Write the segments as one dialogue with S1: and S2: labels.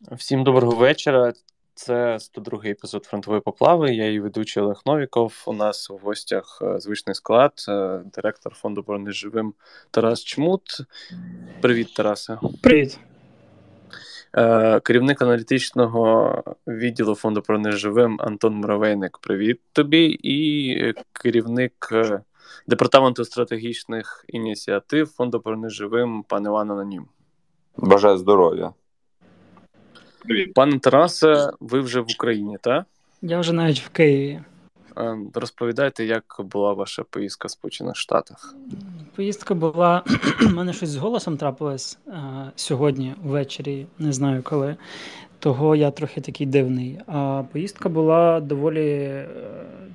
S1: Всім доброго вечора. Це 102-й епізод фронтової поплави. Я її ведучий Олег Новіков. У нас у гостях е, звичний склад, е, директор фонду «Борони живим Тарас Чмут. Привіт, Тарасе.
S2: Привіт.
S1: Е, керівник аналітичного відділу фонду «Борони живим Антон Муравейник. Привіт тобі. І керівник департаменту стратегічних ініціатив фонду «Борони живим пан Іван Анонім.
S3: Бажаю здоров'я.
S1: Пане Тарасе, ви вже в Україні, так?
S2: Я вже навіть в Києві.
S1: Е, розповідайте, як була ваша поїздка в Сполучених Штатах?
S2: Поїздка була. У мене щось з голосом трапилось а, е, сьогодні ввечері, не знаю коли. Того я трохи такий дивний. А поїздка була доволі, е,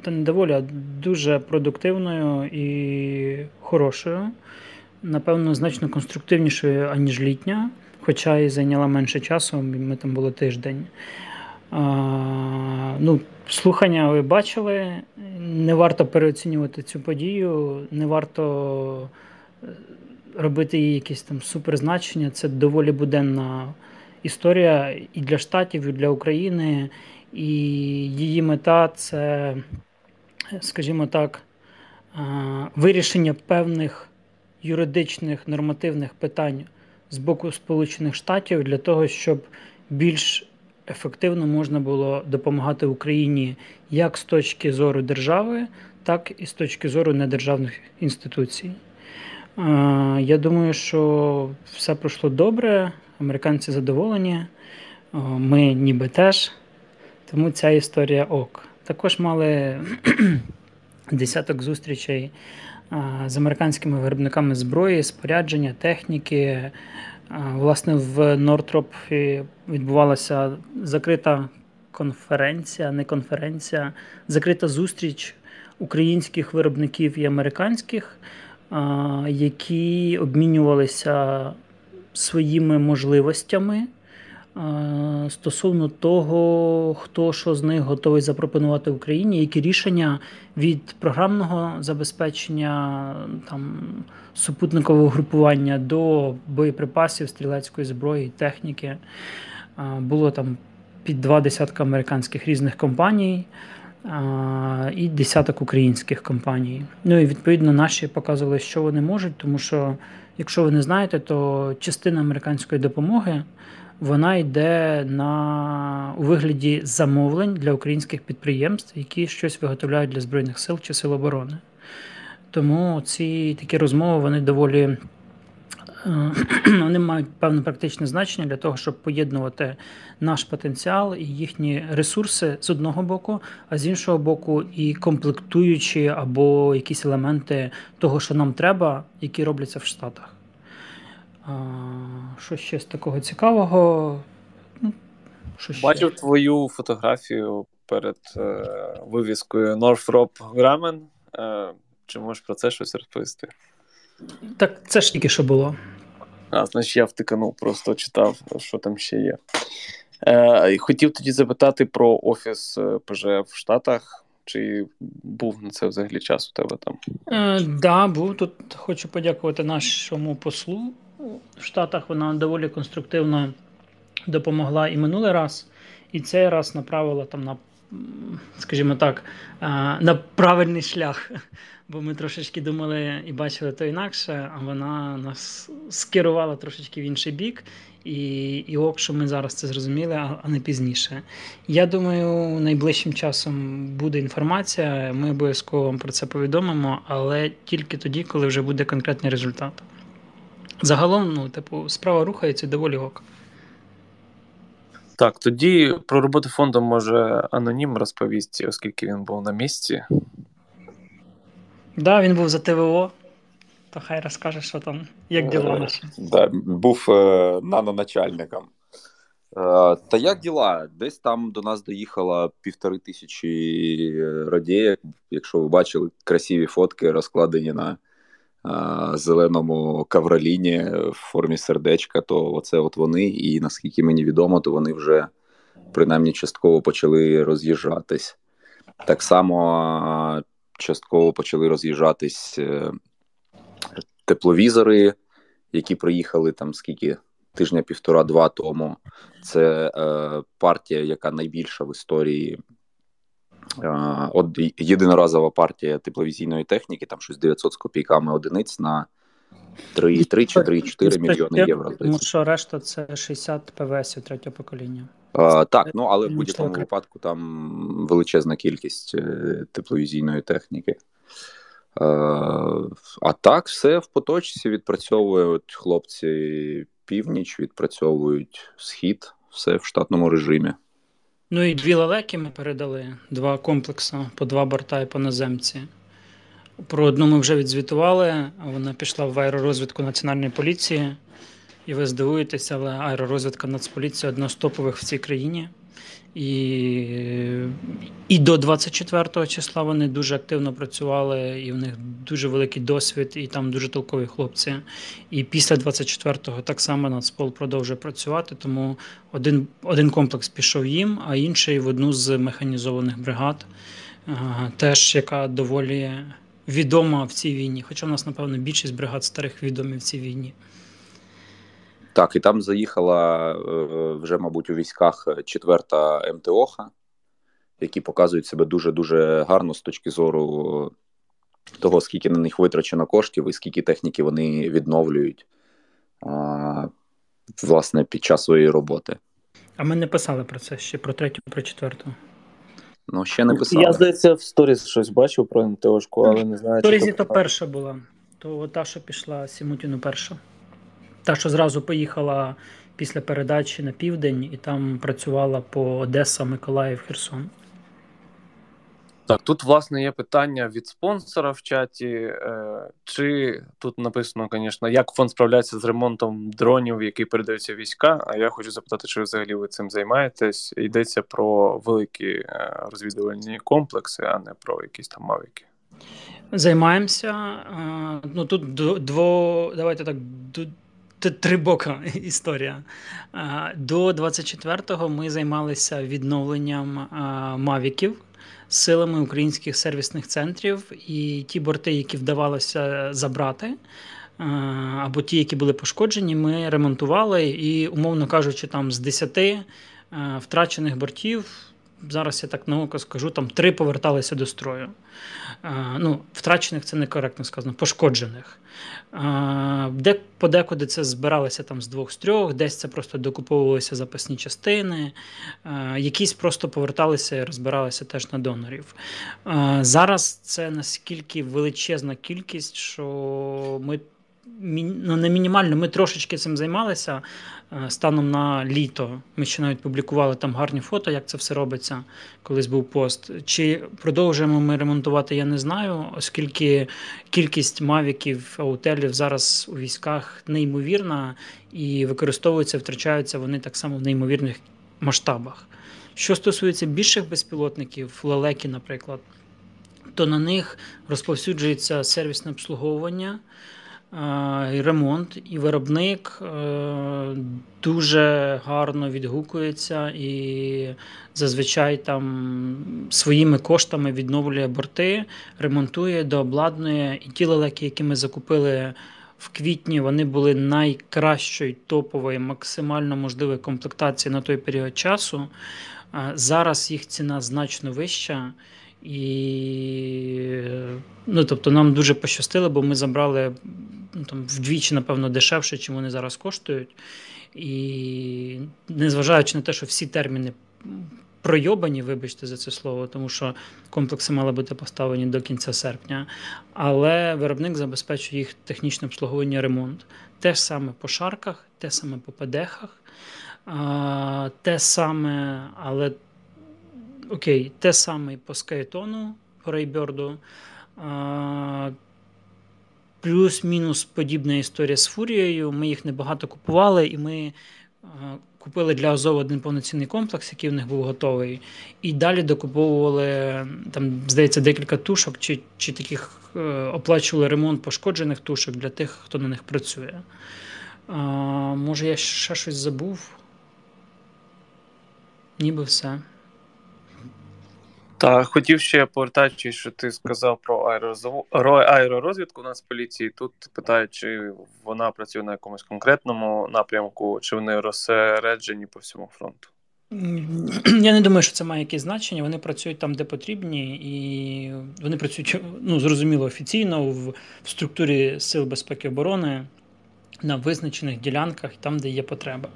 S2: та не доволі, а дуже продуктивною і хорошою. Напевно, значно конструктивнішою, аніж літня хоча і зайняла менше часу, ми там були тиждень. А, ну, Слухання ви бачили. Не варто переоцінювати цю подію, не варто е, робити їй якісь там суперзначення. Це доволі буденна історія і для штатів, і для України. І її мета це, скажімо так, вирішення певних юридичних нормативних питань з боку Сполучених Штатів для того, щоб більш ефективно можна було допомагати Україні як з точки зору держави, так і з точки зору недержавних інституцій. Я думаю, що все пройшло добре, американці задоволені, ми ніби теж. Тому ця історія ок. Також мали десяток зустрічей з американськими виробниками зброї, спорядження, техніки. Власне, в Нортропі відбувалася закрита конференція, не конференція, закрита зустріч українських виробників і американських, які обмінювалися своїми можливостями стосовно того, хто що з них готовий запропонувати Україні, які рішення від програмного забезпечення там супутникового групування до боєприпасів, стрілецької зброї, техніки. Було там під два десятка американських різних компаній. І десяток українських компаній. Ну і відповідно наші показували, що вони можуть, тому що, якщо ви не знаєте, то частина американської допомоги вона йде на у вигляді замовлень для українських підприємств, які щось виготовляють для Збройних сил чи сил оборони. Тому ці такі розмови вони доволі е, вони мають певне практичне значення для того, щоб поєднувати наш потенціал і їхні ресурси з одного боку, а з іншого боку, і комплектуючі або якісь елементи того, що нам треба, які робляться в Штатах. Що ще з такого цікавого? Ну,
S1: що ще? Бачив твою фотографію перед е, вивіскою Northrop Grumman. Е, Чи можеш про це щось розповісти?
S2: Так, це ж тільки що було.
S1: А, значить, я втиканув, просто читав, що там ще є. Е, Хотів тоді запитати про офіс е, ПЖ в Штатах. Чи був на це взагалі час у тебе там?
S2: Так, е, да, був тут. Хочу подякувати нашому послу в Штатах вона доволі конструктивно допомогла і минулий раз, і цей раз направила там на, скажімо так, на правильний шлях. Бо ми трошечки думали і бачили то інакше, а вона нас скерувала трошечки в інший бік. І і ок, що ми зараз це зрозуміли, а не пізніше. Я думаю, найближчим часом буде інформація. Ми обов'язково вам про це повідомимо, але тільки тоді, коли вже буде конкретний результат. Загалом, ну, типу, справа рухається доволі ок.
S1: Так, тоді про роботу фонду може анонім розповісти, оскільки він був на місці. Так,
S2: да, він був за ТВО, то хай розкаже, що там, як діла
S3: е,
S2: наші.
S3: Да, Був е, наноначальником. Е, та як діла? Десь там до нас доїхало півтори тисячі радіїв. Якщо ви бачили красиві фотки, розкладені на зеленому кавроліні в формі сердечка, то оце от вони, і наскільки мені відомо, то вони вже принаймні частково почали роз'їжджатись. Так само частково почали роз'їжджатись е, тепловізори, які приїхали там скільки тижня-півтора-два тому. Це е, партія, яка найбільша в історії. Е, от єдиноразова партія тепловізійної техніки, там щось 900 з копійками одиниць на 3, 3 чи 3-4 мільйони євро.
S2: Тому що решта це 60 ПВСів третього покоління.
S3: А, Так, ну але в будь-якому випадку там величезна кількість е, тепловізійної техніки. А, а так, все в поточці відпрацьовують хлопці північ, відпрацьовують схід, все в штатному режимі.
S2: Ну і дві лелеки ми передали, два комплекси по два борта і по наземці. Про одну ми вже відзвітували, вона пішла в аеророзвідку Національної поліції. І ви здивуєтеся, але аеророзвідка Нацполіції одна з топових в цій країні. І і до 24 числа вони дуже активно працювали, і в них дуже великий досвід, і там дуже толкові хлопці. І після 24-го так само Нацпол продовжує працювати. Тому один один комплекс пішов їм, а інший в одну з механізованих бригад, теж яка доволі відома в цій війні. Хоча в нас, напевно, більшість бригад старих відомі в цій війні.
S3: Так, і там заїхала е, вже, мабуть, у військах четверта МТОХа, які показують себе дуже-дуже гарно з точки зору того, скільки на них витрачено коштів і скільки техніки вони відновлюють власне під час своєї роботи.
S2: А ми не писали про це ще про третю, про четверту.
S3: Ну, ще не писали.
S1: Я, здається, в сторіс щось бачив про МТОшку, але не знаю. В
S2: сторізі то перша була, то та, що пішла Сімутіну перша. Та, що зразу поїхала після передачі на південь і там працювала по Одеса, Миколаїв, Херсон.
S1: Так, тут, власне, є питання від спонсора в чаті. Е, чи тут написано, звісно, як фонд справляється з ремонтом дронів, які передаються війська? А я хочу запитати, чи взагалі ви цим займаєтесь? Йдеться про великі е, розвідувальні комплекси, а не про якісь там мавіки.
S2: Займаємося. Е, ну тут дво, давайте так Трибока історія. До 24-го ми займалися відновленням мавіків силами українських сервісних центрів, і ті борти, які вдавалося забрати, або ті, які були пошкоджені, ми ремонтували. І, умовно кажучи, там з 10 втрачених бортів. Зараз я так на око скажу, там три поверталися до строю. Ну, Втрачених це некоректно сказано, пошкоджених. Де подекуди це збиралося там з двох з трьох, десь це просто докуповувалися запасні частини, якісь просто поверталися і розбиралися теж на донорів. Зараз це наскільки величезна кількість, що ми ну, не мінімально, ми трошечки цим займалися станом на літо. Ми ще навіть публікували там гарні фото, як це все робиться, колись був пост. Чи продовжуємо ми ремонтувати, я не знаю, оскільки кількість мавіків, аутелів зараз у військах неймовірна і використовуються, втрачаються вони так само в неймовірних масштабах. Що стосується більших безпілотників, лелеки, наприклад, то на них розповсюджується сервісне обслуговування ремонт, і виробник е, дуже гарно відгукується і зазвичай там своїми коштами відновлює борти, ремонтує, дообладнує. І ті лелеки, які ми закупили в квітні, вони були найкращої топової, максимально можливої комплектації на той період часу. Зараз їх ціна значно вища. І ну, тобто нам дуже пощастило, бо ми забрали ну, там, вдвічі, напевно, дешевше, чим вони зараз коштують. І незважаючи на те, що всі терміни пройобані, вибачте за це слово, тому що комплекси мали бути поставлені до кінця серпня, але виробник забезпечує їх технічне обслуговування ремонт. Те ж саме по шарках, те саме по ПДХах, те саме, але окей, те саме по скайтону, по рейберду. Плюс-мінус подібна історія з фурією. Ми їх небагато купували, і ми купили для Азова один повноцінний комплекс, який в них був готовий. І далі докуповували, там, здається, декілька тушок, чи чи таких е, оплачували ремонт пошкоджених тушок для тих, хто на них працює. А, Може, я ще щось забув? Ніби все.
S1: Так, хотів ще повертаючись, що ти сказав про аеророзвідку у нас в поліції. Тут питають, чи вона працює на якомусь конкретному напрямку, чи вони розсереджені по всьому фронту.
S2: Я не думаю, що це має якесь значення. Вони працюють там, де потрібні, і вони працюють ну, зрозуміло офіційно в, в структурі Сил безпеки оборони на визначених ділянках, там, де є потреба.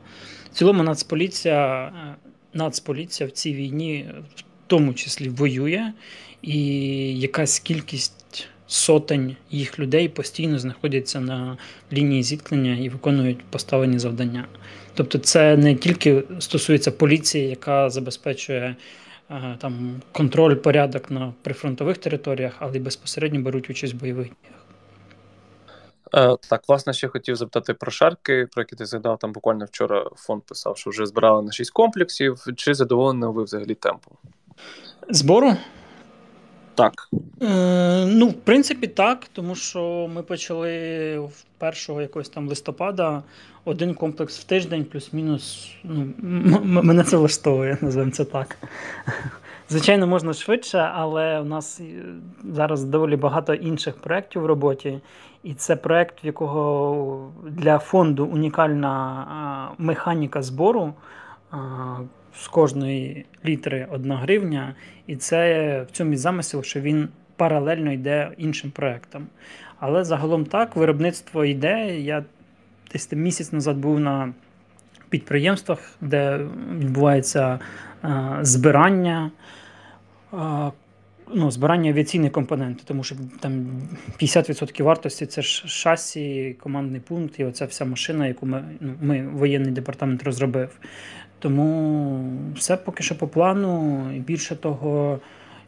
S2: В цілому, Нацполіція, е, Нацполіція в цій війні тому числі воює, і якась кількість сотень їх людей постійно знаходяться на лінії зіткнення і виконують поставлені завдання. Тобто, це не тільки стосується поліції, яка забезпечує е, там контроль, порядок на прифронтових територіях, але й безпосередньо беруть участь в бойових діях.
S1: Е, так, власне, ще хотів запитати про шарки, про які ти згадав там буквально вчора фонд писав, що вже збирали на 6 комплексів. Чи задоволені ви взагалі темпом?
S2: Збору?
S1: Так.
S2: Е, Ну, в принципі, так, тому що ми почали в першого якогось там листопада один комплекс в тиждень, плюс-мінус. ну, Мене це влаштовує, називаємо це так. Звичайно, можна швидше, але у нас зараз доволі багато інших проєктів в роботі. І це проєкт, в якого для фонду унікальна механіка збору з кожної літри 1 гривня, і це в цьому і замисел, що він паралельно йде іншим проектам. Але загалом так, виробництво йде. Я десь місяць назад був на підприємствах, де відбувається а, збирання. А, ну, Збирання авіаційних компонентів, тому що там 50% вартості це ж шасі, командний пункт і оця вся машина, яку ми ну, ми воєнний департамент розробив. Тому все поки що по плану. І більше того,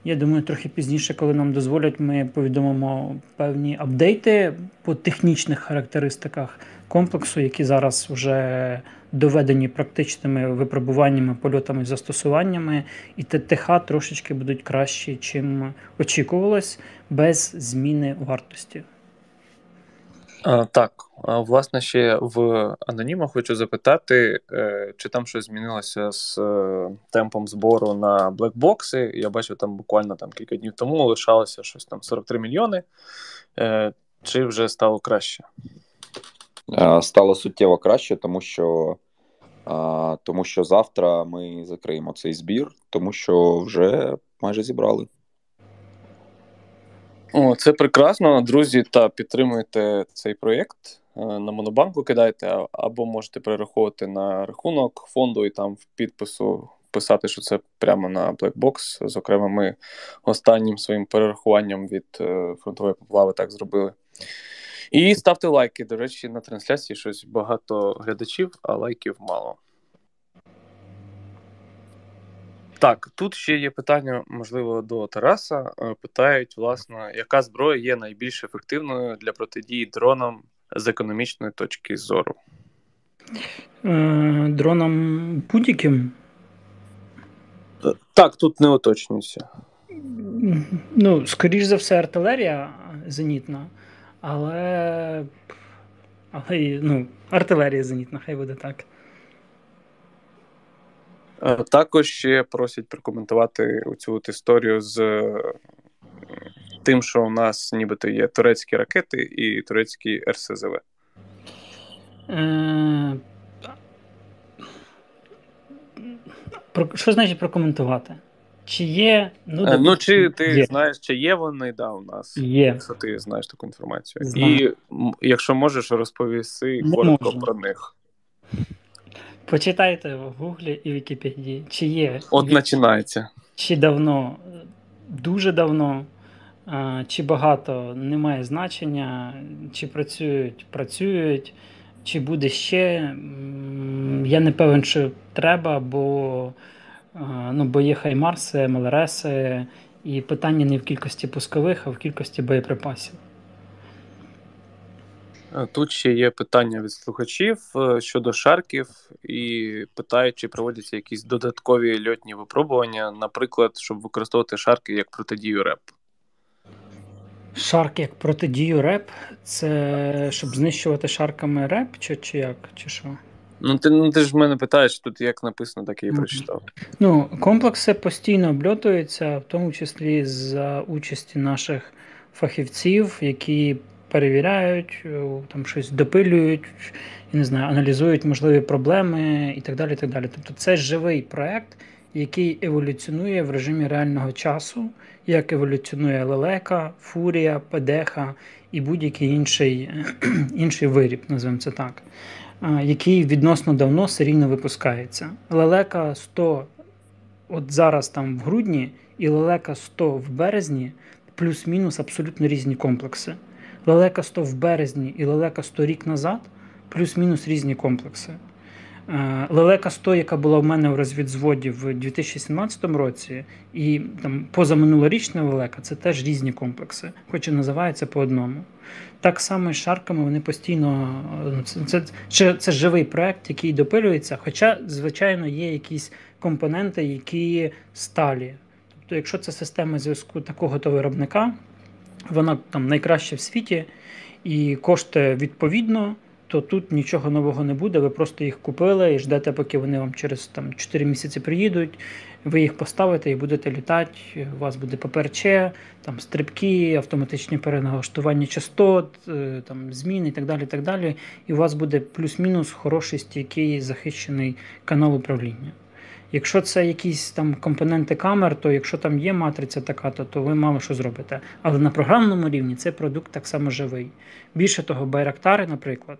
S2: я думаю, трохи пізніше, коли нам дозволять, ми повідомимо певні апдейти по технічних характеристиках комплексу, які зараз вже доведені практичними випробуваннями, польотами застосуваннями, і ТТХ трошечки будуть кращі, чим очікувалось, без зміни вартості.
S1: Так, власне, ще в аноніма хочу запитати, е, чи там щось змінилося з е, темпом збору на блекбокси. Я бачив, там буквально там кілька днів тому лишалося щось там 43 мільйони. Е, чи вже стало краще?
S3: Стало суттєво краще, тому що тому що завтра ми закриємо цей збір, тому що вже майже зібрали.
S1: О, Це прекрасно, друзі. Та підтримуйте цей проєкт. Е, на Монобанку кидайте, або можете перераховувати на рахунок фонду і там в підпису писати, що це прямо на Blackbox. Зокрема, ми останнім своїм перерахуванням від е, фронтової поплави так зробили. І ставте лайки. До речі, на трансляції щось багато глядачів, а лайків мало. Так, тут ще є питання, можливо, до Тараса. Е, питають, власне, яка зброя є найбільш ефективною для протидії дронам з економічної точки зору?
S2: Е, дронам будь-яким?
S1: Так, тут не уточнюється.
S2: Ну, скоріш за все, артилерія зенітна, але але ну, артилерія зенітна, хай буде так.
S1: Е, також ще просять прокоментувати цю історію з е, тим, що у нас нібито є турецькі ракети і турецькі РСЗВ. Е,
S2: що значить прокоментувати? Чи є.
S1: Ну, ну чи ти є. знаєш, чи є вони да, у нас?
S2: Є.
S1: Якщо ти знаєш таку інформацію. Знаю. І якщо можеш, розповісти коротко про них.
S2: Почитайте в Гуглі і Вікіпедії, чи є.
S1: От починається.
S2: Чи давно, дуже давно, чи багато немає значення, чи працюють, працюють, чи буде ще. Я не певен, що треба, бо ну, бо є Хаймарси, МЛРСи, і питання не в кількості пускових, а в кількості боєприпасів.
S1: Е, тут ще є питання від слухачів е, щодо шарків, і питають, чи проводяться якісь додаткові льотні випробування, наприклад, щоб використовувати шарки як протидію РЕП.
S2: Шарк як протидію РЕП? Це щоб знищувати шарками РЕП, чи чи як? Чи що?
S1: Ну, ти ну, ти ж мене питаєш, тут як написано, так і mm-hmm. прочитав.
S2: Ну, комплекси постійно обльотуються, в тому числі за участі наших фахівців, які перевіряють, там щось допилюють, не знаю, аналізують можливі проблеми і так далі. І так далі. Тобто це живий проект, який еволюціонує в режимі реального часу, як еволюціонує лелека, фурія, педеха і будь-який інший інший виріб, називаємо це так, який відносно давно серійно випускається. Лелека 100 от зараз там в грудні, і лелека 100 в березні, плюс-мінус абсолютно різні комплекси. Лелека 100 в березні і лелека 100 рік назад, плюс-мінус різні комплекси. Е, лелека 100, яка була в мене в розвідзводі в 2017 році, і там позаминулорічна лелека це теж різні комплекси, хоч і називаються по одному. Так само з шарками вони постійно. Ну, це, це, це живий проект, який допилюється, хоча, звичайно, є якісь компоненти, які сталі. Тобто, якщо це система зв'язку такого то виробника, вона там найкраща в світі і коштує відповідно то тут нічого нового не буде. Ви просто їх купили і ждете, поки вони вам через там 4 місяці приїдуть. Ви їх поставите і будете літати. У вас буде ППРЧ, там стрибки, автоматичні переналаштування частот, е, там зміни і так далі. Так далі. І у вас буде плюс-мінус хороший стійкий захищений канал управління. Якщо це якісь там компоненти камер, то якщо там є матриця така, то, то ви мало що зробите. Але на програмному рівні цей продукт так само живий. Більше того, байрактари, наприклад,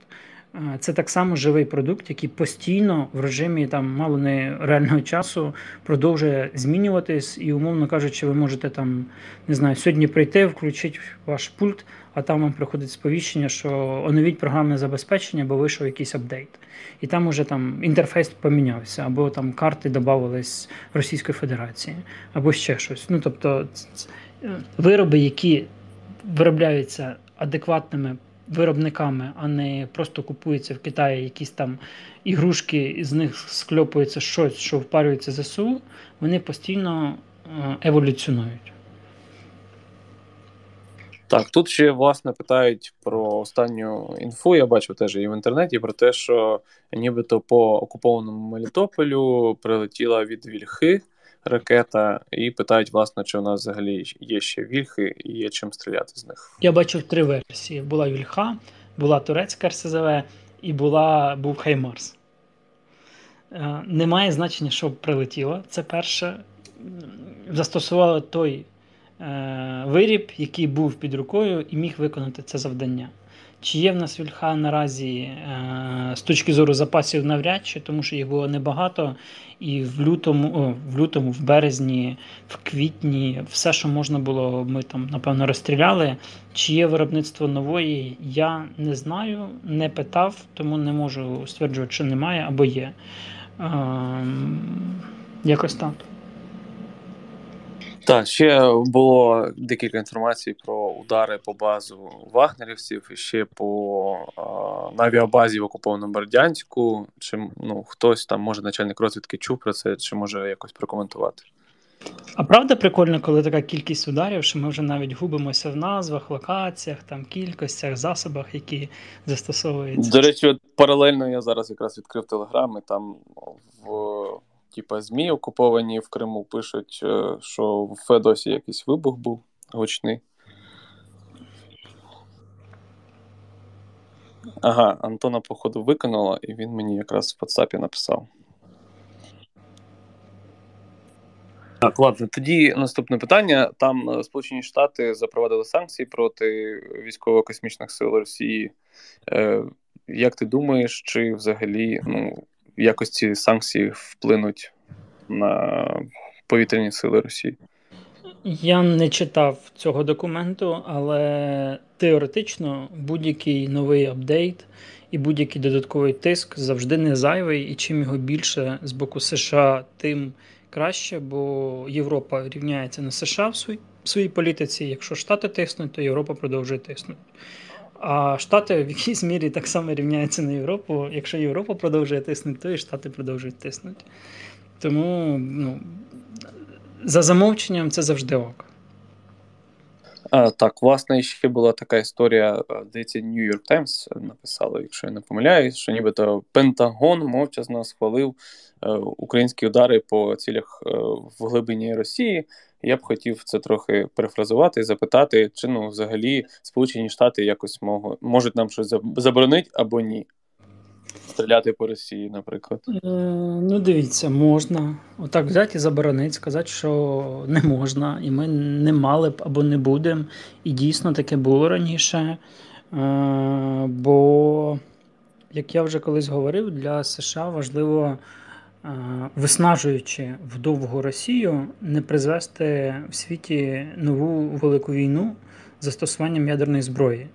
S2: це так само живий продукт, який постійно в режимі там мало не реального часу продовжує змінюватись, і, умовно кажучи, ви можете там не знаю, сьогодні прийти, включити ваш пульт, а там вам приходить сповіщення, що оновіть програмне забезпечення, бо вийшов якийсь апдейт. І там уже там інтерфейс помінявся, або там карти додавались Російської Федерації, або ще щось. Ну тобто вироби, які виробляються адекватними виробниками, а не просто купуються в Китаї якісь там ігрушки, і з них скльопується щось, що впарюється ЗСУ, вони постійно е, еволюціонують.
S1: Так, тут ще власне питають про останню інфу. Я бачив теж і в інтернеті про те, що нібито по окупованому Мелітополю прилетіла від Вільхи ракета, і питають, власне, чи у нас взагалі є ще вільхи і є чим стріляти з них.
S2: Я бачив три версії: була вільха, була турецька РСЗВ і була був Хаймарс. Е, немає значення, що прилетіло. Це перше. Застосували той е, виріб, який був під рукою, і міг виконати це завдання. Чи є в нас вільха наразі е, з точки зору запасів навряд чи, тому що їх було небагато, і в лютому, о, в лютому, в березні, в квітні, все, що можна було, ми там напевно розстріляли. Чи є виробництво нової, я не знаю, не питав, тому не можу стверджувати, що немає або є. Е, якось так.
S1: Так, ще було декілька інформацій про удари по базу вагнерівців і ще по а, на авіабазі в окупованому Бердянську. Чи ну хтось там, може, начальник розвідки чув про це, чи може якось прокоментувати?
S2: А правда прикольно, коли така кількість ударів, що ми вже навіть губимося в назвах, локаціях, там кількостях, засобах, які застосовуються.
S1: До речі, от паралельно я зараз якраз відкрив телеграм, і там в типа ЗМІ окуповані в Криму пишуть, е, що в Федосі якийсь вибух був гучний. Ага, Антона, походу, виконала, і він мені якраз в WhatsApp написав. Так, ладно, тоді наступне питання. Там е, Сполучені Штати запровадили санкції проти військово-космічних сил Росії. Е, Як ти думаєш, чи взагалі ну, якось ці санкції вплинуть на повітряні сили Росії?
S2: Я не читав цього документу, але теоретично будь-який новий апдейт і будь-який додатковий тиск завжди не зайвий, і чим його більше з боку США, тим краще, бо Європа рівняється на США в своїй, політиці. Якщо Штати тиснуть, то Європа продовжує тиснути. А Штати в якійсь мірі так само рівняються на Європу. Якщо Європа продовжує тиснути, то і Штати продовжують тиснути. Тому ну, за замовченням це завжди ок.
S1: А, Так, власне, ще була така історія, здається, New York Times написали, якщо я не помиляюсь, що нібито Пентагон мовчазно схвалив е, українські удари по цілях е, в глибині Росії. Я б хотів це трохи перефразувати і запитати, чи ну взагалі Сполучені Штати якось можуть нам щось заборонити або ні стріляти по Росії, наприклад? Е,
S2: Ну, дивіться, можна. Отак взяти і заборонити, сказати, що не можна, і ми не мали б або не будемо. І дійсно таке було раніше. Е, Бо, як я вже колись говорив, для США важливо. Е, виснажуючи вдовгу Росію, не призвести в світі нову велику війну застосуванням ядерної зброї.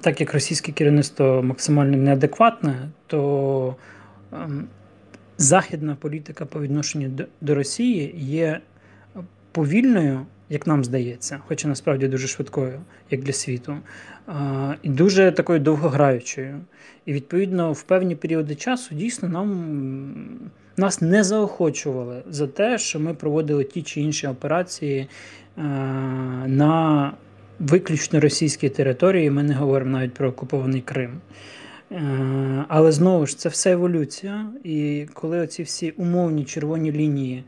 S2: Так як російське керівництво максимально неадекватне, то ем, західна політика по відношенню до Росії є повільною, як нам здається, хоча насправді дуже швидкою, як для світу, і дуже такою довгограючою. І відповідно в певні періоди часу дійсно нам нас не заохочували за те, що ми проводили ті чи інші операції на виключно російській території, ми не говоримо навіть про окупований Крим. Е, але знову ж це все еволюція. І коли оці всі умовні червоні лінії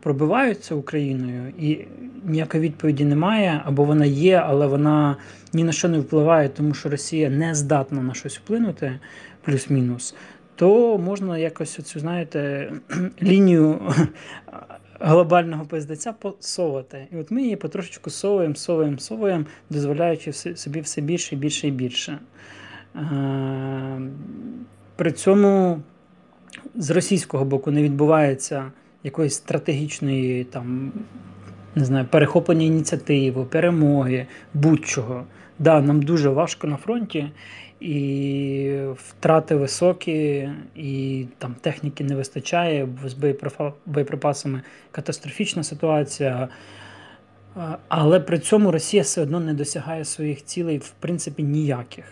S2: пробиваються Україною, і ніякої відповіді немає, або вона є, але вона ні на що не впливає, тому що Росія не здатна на щось вплинути, плюс-мінус, то можна якось оцю, знаєте, лінію глобального пиздеця посовувати. І от ми її потрошечку совуємо, совуємо, совуємо, дозволяючи собі все більше і більше і більше. Е, при цьому з російського боку не відбувається якоїсь стратегічної там, не знаю, перехоплення ініціативи, перемоги, будь-чого. Да, Нам дуже важко на фронті, і втрати високі, і там техніки не вистачає, з боєприпасами катастрофічна ситуація. Але при цьому Росія все одно не досягає своїх цілей, в принципі, ніяких.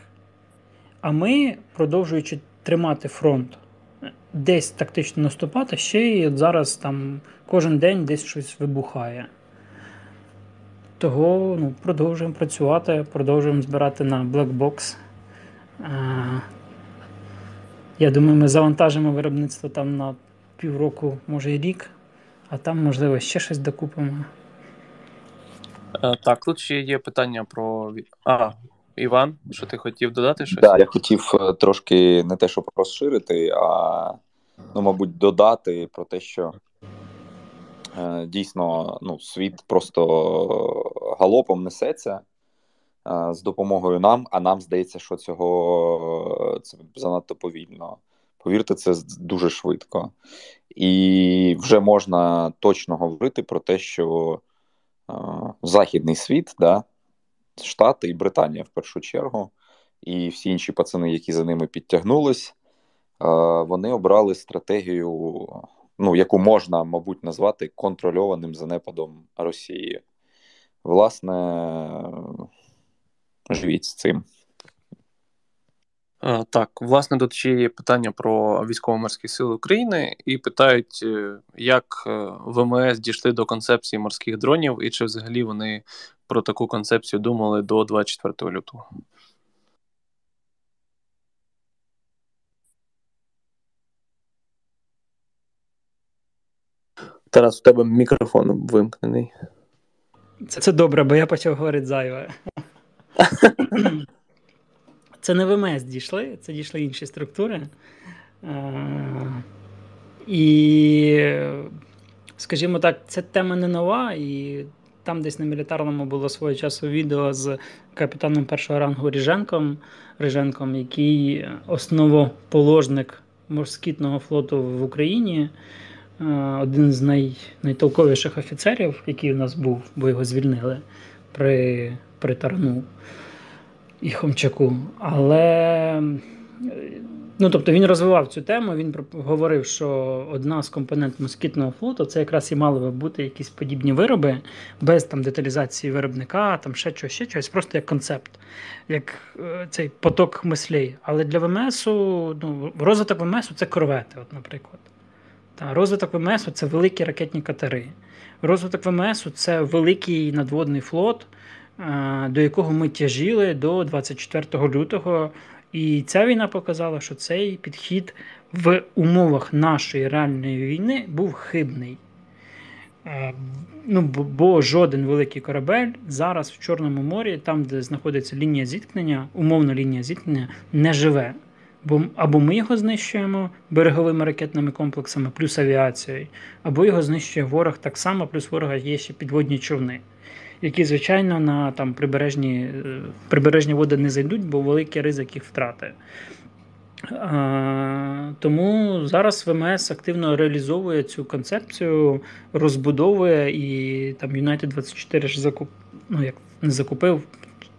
S2: А ми, продовжуючи тримати фронт, десь тактично наступати, ще й от зараз там кожен день десь щось вибухає. Того ну, продовжуємо працювати, продовжуємо збирати на блекбокс. Я думаю, ми завантажимо виробництво там на півроку, може і рік, а там, можливо, ще щось докупимо.
S1: Е, так, тут ще є питання про. А, Іван, що ти хотів додати щось?
S3: Так, да, я хотів е, трошки не те, щоб розширити, а, ну, мабуть, додати про те, що е, дійсно ну, світ просто галопом несеться з допомогою нам, а нам здається, що цього це занадто повільно. Повірте, це дуже швидко. І вже можна точно говорити про те, що е, західний світ, да, Штати і Британія в першу чергу, і всі інші пацани, які за ними підтягнулись, е, вони обрали стратегію, ну, яку можна, мабуть, назвати контрольованим занепадом Росії. Власне, живіть з цим.
S1: Так, власне, тут ще є питання про військово-морські сили України, і питають, е, як е, ВМС дійшли до концепції морських дронів, і чи взагалі вони про таку концепцію думали до 24 лютого. Тарас, у тебе мікрофон вимкнений.
S2: Це це добре, бо я почав говорити зайве. Це не ВМС дійшли, це дійшли інші структури. І, скажімо так, ця тема не нова, і там десь на мілітарному було свого часу відео з капітаном першого рангу Ріженком, Ріженком, який основоположник морськітного флоту в Україні. Один з най, найтолковіших офіцерів, який у нас був, бо його звільнили при при Тарану і Хомчаку. Але ну, тобто він розвивав цю тему, він говорив, що одна з компонент москітного флоту це якраз і мали би бути якісь подібні вироби, без там деталізації виробника, там ще щось, ще щось, просто як концепт, як е, цей поток мислей. Але для ВМСу, ну, розвиток ВМСу це корвети, от, наприклад. Та, Розвиток ВМСу це великі ракетні катери. Розвиток ВМС це великий надводний флот, до якого ми тяжіли до 24 лютого. І ця війна показала, що цей підхід в умовах нашої реальної війни був хибний. Е, ну, Бо жоден великий корабель зараз в Чорному морі, там, де знаходиться лінія зіткнення, умовна лінія зіткнення, не живе. Бо або ми його знищуємо береговими ракетними комплексами, плюс авіацією, або його знищує ворог так само, плюс ворога є ще підводні човни, які, звичайно, на там прибережні е, прибережні води не зайдуть, бо великий ризик їх втрати. Тому зараз ВМС активно реалізовує цю концепцію, розбудовує і там United 24 ж закуп, ну як не закупив,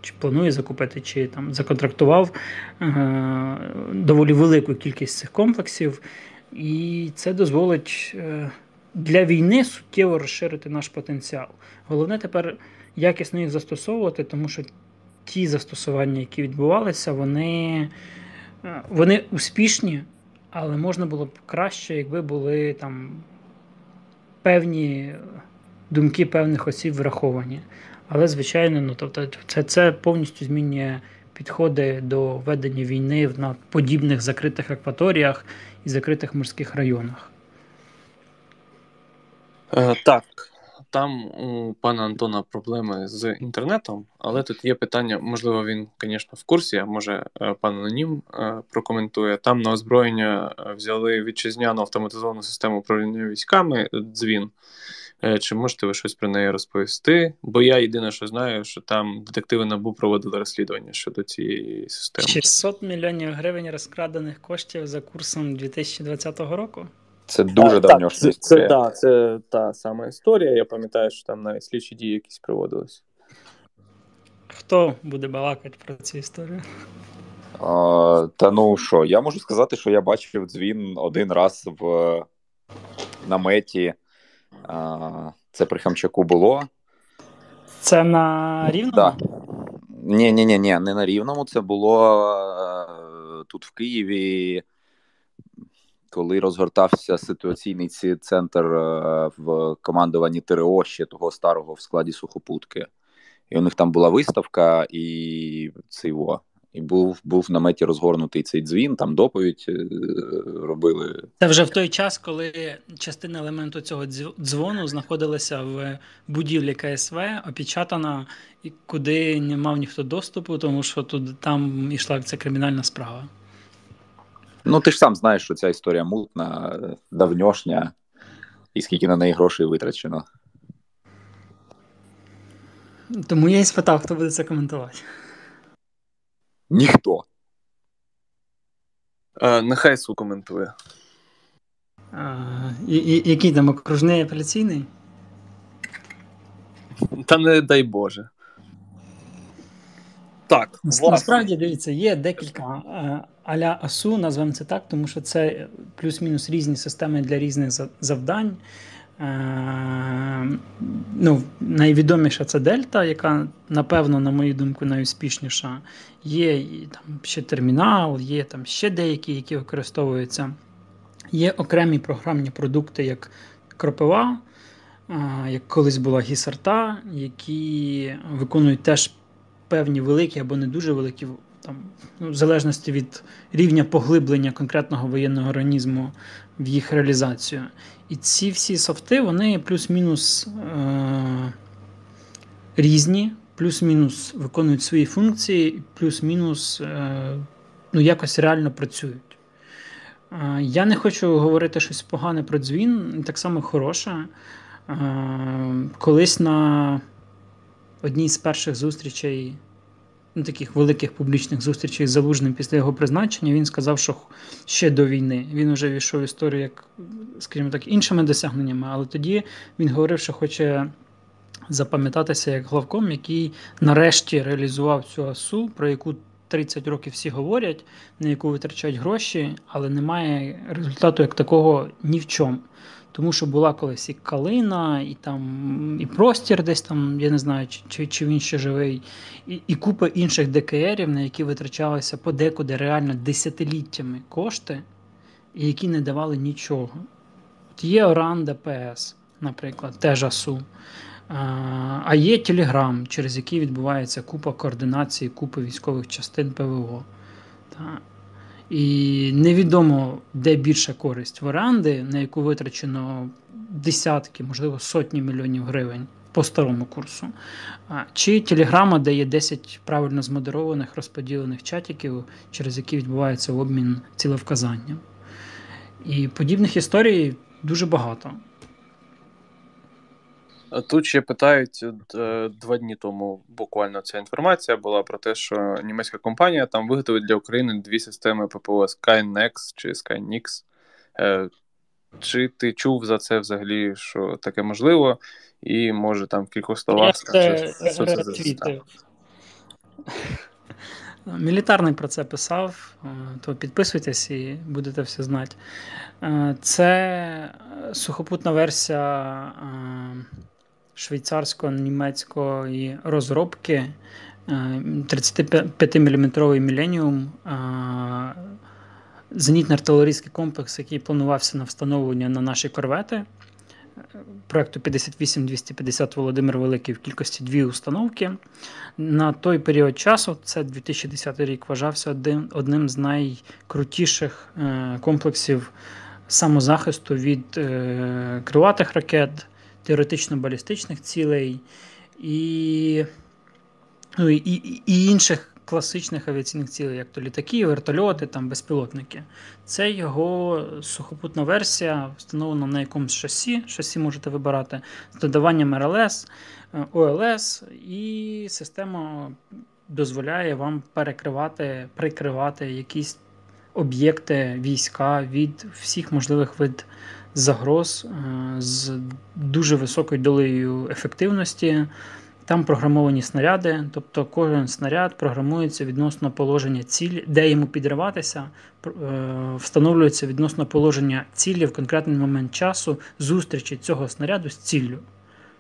S2: чи планує закупити, чи там законтрактував е, доволі велику кількість цих комплексів, і це дозволить е, для війни суттєво розширити наш потенціал. Головне тепер якісно їх застосовувати, тому що ті застосування, які відбувалися, вони, е, вони успішні, але можна було б краще, якби були там певні думки певних осіб враховані. Але, звичайно, ну тобто, це це повністю змінює підходи до ведення війни на подібних закритих акваторіях і закритих морських районах.
S1: Е, так, там у пана Антона проблеми з інтернетом, але тут є питання, можливо, він, звісно, в курсі, а може е, пан Анонім е, прокоментує. Там на озброєння взяли вітчизняну автоматизовану систему управління військами дзвін. Чи можете ви щось про неї розповісти? Бо я єдине, що знаю, що там детективи НАБУ проводили розслідування щодо цієї системи.
S2: 600 мільйонів гривень розкрадених коштів за курсом 2020 року.
S3: Це дуже давньошня
S1: історія. Це, це, це та сама історія. Я пам'ятаю, що там навіть слідчі дії якісь проводились.
S2: Хто буде балакати про цю історію?
S3: А, Та ну що, я можу сказати, що я бачив дзвін один раз в наметі це при Хамчаку було.
S2: Це на рівному?
S3: Да. Ні, ні, ні, ні, не на рівному. Це було е, тут в Києві, коли розгортався ситуаційний центр е, в командуванні ТРО ще того старого в складі сухопутки. І у них там була виставка, і його. І був був наметі розгорнутий цей дзвін, там доповідь е, робили.
S2: Це вже в той час, коли частина елементу цього дзвону знаходилася в будівлі КСВ, опечатана, куди не мав ніхто доступу, тому що тут там йшла ця кримінальна справа.
S3: Ну, ти ж сам знаєш, що ця історія мутна, давньошня, і скільки на неї грошей витрачено.
S2: Тому я і спитав, хто буде це коментувати.
S3: Ніхто.
S1: А, Нехай су коментує.
S2: А, і, і, Який там окружний апеляційний?
S1: Та не дай Боже. Так.
S2: власне. Насправді, дивіться, є декілька аля АСУ, назвемо це так, тому що це плюс-мінус різні системи для різних завдань. Е, ну, Найвідоміша це Дельта, яка, напевно, на мою думку, найуспішніша. Є там ще термінал, є там ще деякі, які використовуються. Є окремі програмні продукти, як Кропива, е, як колись була гісарта, які виконують теж певні великі або не дуже великі, там, ну, в залежності від рівня поглиблення конкретного воєнного організму в їх реалізацію. І ці всі софти, вони плюс-мінус е- різні, плюс-мінус виконують свої функції, плюс-мінус е- ну, якось реально працюють. Е- я не хочу говорити щось погане про дзвін, так само хороше. Е- колись на одній з перших зустрічей ну, таких великих публічних зустрічей з Залужним після його призначення, він сказав, що ще до війни він вже війшов в історію як, скажімо так, іншими досягненнями, але тоді він говорив, що хоче запам'ятатися як главком, який нарешті реалізував цю асу, про яку 30 років всі говорять, на яку витрачають гроші, але немає результату як такого ні в чому. Тому що була колись і калина, і там і простір десь там, я не знаю, чи чи він ще живий, і і купа інших ДКРів, на які витрачалися подекуди реально десятиліттями кошти, і які не давали нічого. От Є Оран ДПС. наприклад, теж АСУ. А є Телеграм, через який відбувається купа координації, купи військових частин ПВО. І невідомо, де більша користь в оренди, на яку витрачено десятки, можливо, сотні мільйонів гривень по старому курсу. Чи Телеграма, де є 10 правильно змодерованих розподілених чатиків, через які відбувається обмін цілевказанням. І подібних історій дуже багато.
S1: Тут ще питають е, два дні тому. Буквально ця інформація була про те, що німецька компанія там виготовить для України дві системи ППО Skynex чи Skynix. Е, чи ти чув за це взагалі, що таке можливо? І може там в кількох словах
S2: скажеш, що це за система? Мілітарний про це писав, е, то підписуйтесь і будете все знати. Це сухопутна версія швейцарсько-німецької розробки 35-мм Millennium, зенітно-артилерійський комплекс, який планувався на встановлення на наші корвети. Проекту 58-250 Володимир Великий в кількості дві установки. На той період часу, це 2010 рік, вважався один, одним з найкрутіших е, комплексів самозахисту від е, крилатих ракет, теоретично-балістичних цілей і ну, і, і, і інших класичних авіаційних цілей, як то літаки, вертольоти, там, безпілотники. Це його сухопутна версія, встановлена на якомусь шасі. Шасі можете вибирати з додаванням РЛС, е, ОЛС, і система дозволяє вам перекривати, прикривати якісь об'єкти війська від всіх можливих вид загроз е, з дуже високою долею ефективності. Там програмовані снаряди, тобто кожен снаряд програмується відносно положення цілі, де йому підриватися, е, встановлюється відносно положення цілі в конкретний момент часу зустрічі цього снаряду з ціллю.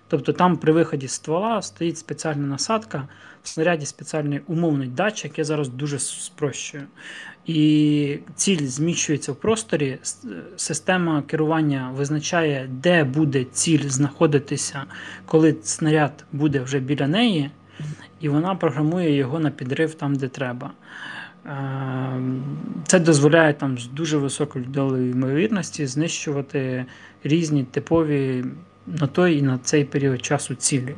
S2: Тобто там при виході ствола стоїть спеціальна насадка, в снаряді спеціальний умовний датчик, я зараз дуже спрощую. І ціль зміщується в просторі. Система керування визначає, де буде ціль знаходитися, коли снаряд буде вже біля неї, і вона програмує його на підрив там, де треба. Ем, це дозволяє там з дуже високою долею ймовірності знищувати різні типові на той і на цей період часу цілі.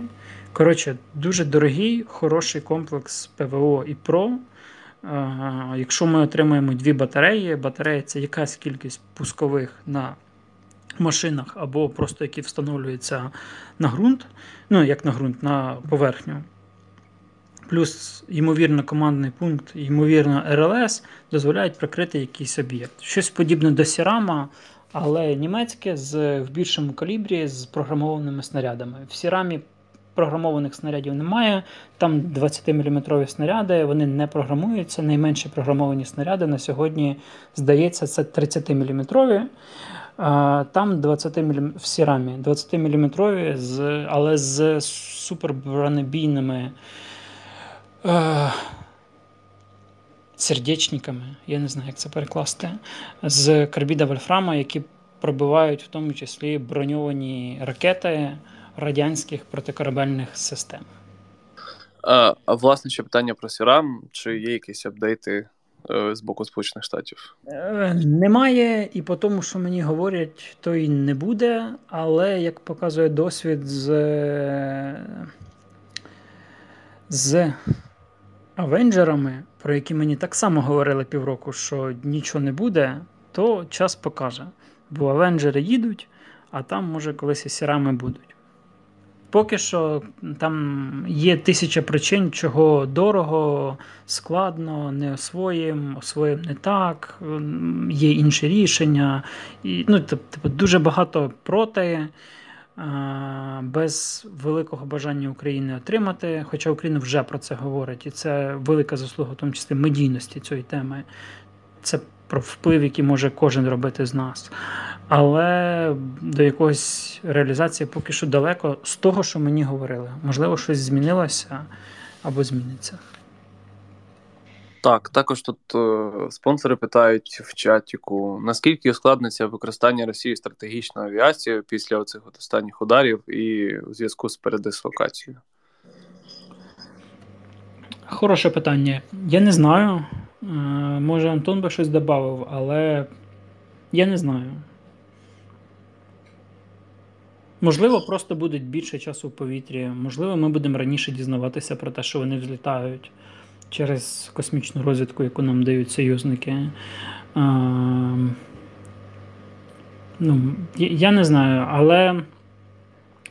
S2: Коротше, дуже дорогий, хороший комплекс ПВО і ПРО. Якщо ми отримаємо дві батареї, батарея це якась кількість пускових на машинах або просто які встановлюються на ґрунт, ну як на ґрунт, на поверхню. Плюс, ймовірно, командний пункт, ймовірно, РЛС дозволяють прикрити якийсь об'єкт. Щось подібне до Сірама, але німецьке з в більшому калібрі з програмованими снарядами. В Сірамі програмованих снарядів немає. Там 20-мм снаряди, вони не програмуються. Найменші програмовані снаряди на сьогодні, здається, це 30-мм. Там 20 мм в сірамі 20-мм, але з супербронебійними е, сердечниками, я не знаю, як це перекласти, з карбіда Вольфрама, які пробивають в тому числі броньовані ракети радянських протикорабельних систем.
S1: А, а власне ще питання про Сірам, чи є якісь апдейти е, з боку Сполучених Штатів?
S2: Е, немає, і по тому, що мені говорять, то й не буде. Але як показує досвід з з Авенджерами, про які мені так само говорили півроку, що нічого не буде, то час покаже. Бо Авенджери їдуть, а там, може, колись і сірами будуть. Поки що там є тисяча причин, чого дорого, складно, не освоїм, освоїм не так, є інші рішення. І, ну, Тобто дуже багато проти, без великого бажання України отримати. Хоча Україна вже про це говорить, і це велика заслуга, в тому числі медійності цієї теми. Це про вплив, який може кожен робити з нас. Але до якогось реалізації поки що далеко з того, що мені говорили. Можливо, щось змінилося або зміниться.
S1: Так, також тут е, спонсори питають в чатіку, наскільки ускладниться використання Росії стратегічної авіації після оцих от останніх ударів і у зв'язку з передислокацією?
S2: Хороше питання. Я не знаю. Е, може, Антон би щось додав, але я не знаю. Можливо, просто буде більше часу в повітрі. Можливо, ми будемо раніше дізнаватися про те, що вони взлітають через космічну розвідку, яку нам дають союзники. А, ну, Я не знаю, але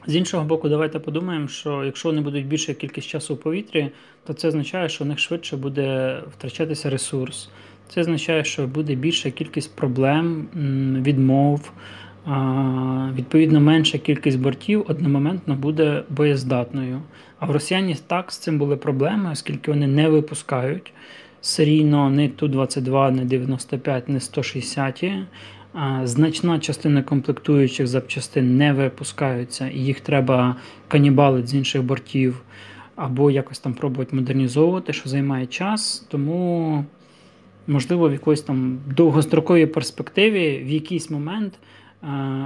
S2: з іншого боку, давайте подумаємо, що якщо вони будуть більша кількість часу в повітрі, то це означає, що у них швидше буде втрачатися ресурс. Це означає, що буде більша кількість проблем, відмов. Відповідно, менша кількість бортів одномоментно буде боєздатною. А в росіяні так з цим були проблеми, оскільки вони не випускають серійно не Ту-22, не 95, не 160. Значна частина комплектуючих запчастин не випускаються, і їх треба канібалити з інших бортів або якось там пробувати модернізовувати, що займає час. Тому, можливо, в якоїсь там довгостроковій перспективі в якийсь момент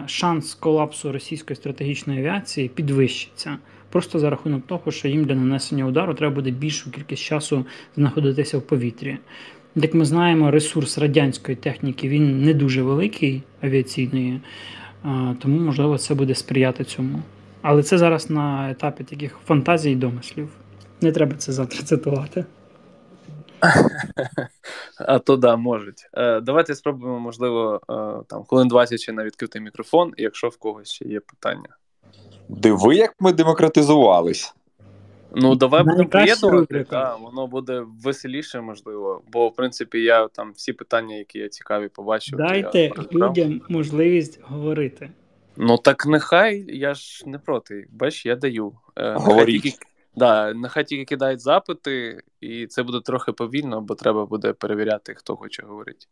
S2: шанс колапсу російської стратегічної авіації підвищиться. Просто за рахунок того, що їм для нанесення удару треба буде більшу кількість часу знаходитися в повітрі. Як ми знаємо, ресурс радянської техніки він не дуже великий авіаційної, тому, можливо, це буде сприяти цьому. Але це зараз на етапі таких фантазій і домислів. Не треба це завтра цитувати.
S1: А то да, можуть. Е, давайте спробуємо, можливо, е, там хвилин 20 ще на відкритий мікрофон, якщо в когось ще є питання.
S3: Диви, як ми демократизувались.
S1: Ну, давай будемо приєднувати, та, воно буде веселіше, можливо. Бо, в принципі, я там всі питання, які я цікаві побачив.
S2: Дайте людям можливість говорити.
S1: Ну так нехай я ж не проти. Бач, я даю.
S3: Е, Говоріть.
S1: Тільки, да, нехай тільки кидають запити, і це буде трохи повільно, бо треба буде перевіряти, хто хоче говорити.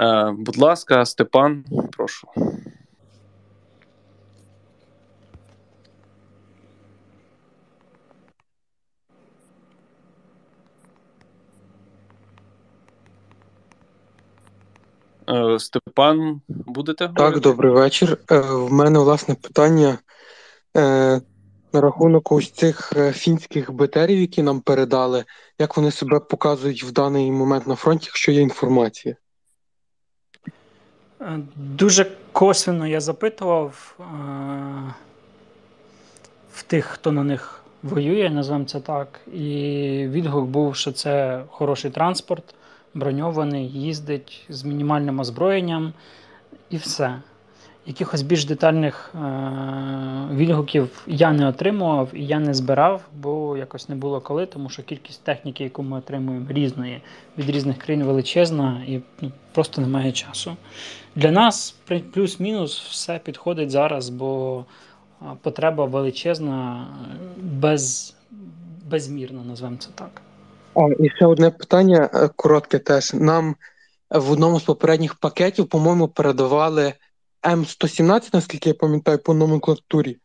S1: Е, Будь ласка, Степан, прошу. Е, Степан, будете?
S4: Так, добрий вечір. Е, в мене власне питання е, на рахунок ось цих фінських БТРів, які нам передали. Як вони себе показують в даний момент на фронті, якщо є інформація?
S2: Дуже косвенно я запитував в тих, хто на них воює, називаємо це так. І відгук був, що це хороший транспорт броньований, їздить з мінімальним озброєнням і все. Якихось більш детальних е- відгуків я не отримував і я не збирав, бо якось не було коли, тому що кількість техніки, яку ми отримуємо різної, від різних країн величезна і ну, просто немає часу. Для нас плюс-мінус все підходить зараз, бо потреба величезна, без, безмірна, назвемо це так.
S4: А, і ще одне питання е, коротке теж. Нам в одному з попередніх пакетів, по-моєму, передавали М117, наскільки я пам'ятаю, по номенклатурі.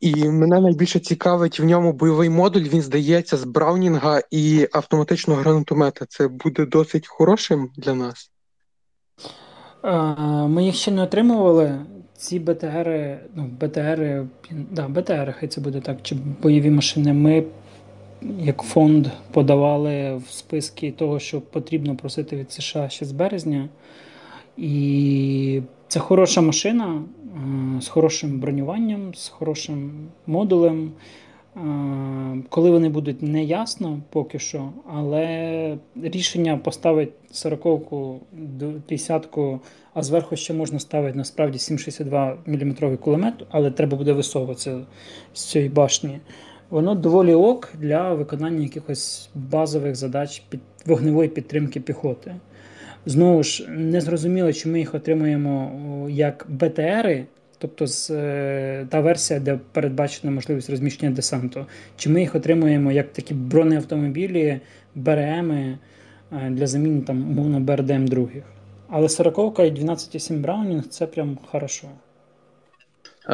S4: І мене найбільше цікавить в ньому бойовий модуль, він здається, з Браунінга і автоматичного гранатомета. Це буде досить хорошим для нас.
S2: Е, ми їх ще не отримували. Ці БТРи, ну, БТРи, да, БТРи, хай це буде так, чи бойові машини. Ми як фонд подавали в списки того, що потрібно просити від США ще з березня. І це хороша машина е, з хорошим бронюванням, з хорошим модулем. Е, коли вони будуть не ясно поки що, але рішення поставити 40-ку, 50-ку, а зверху ще можна ставити насправді 7,62 мм кулемет, але треба буде висовуватися з цієї башні воно доволі ок для виконання якихось базових задач під вогневої підтримки піхоти. Знову ж, не зрозуміло, чи ми їх отримуємо як БТРи, тобто з, е, та версія, де передбачена можливість розміщення десанту, чи ми їх отримуємо як такі бронеавтомобілі, БРМи е, для заміни там, умовно, БРДМ других. Але 40 і 12,7 Браунінг це прям хорошо.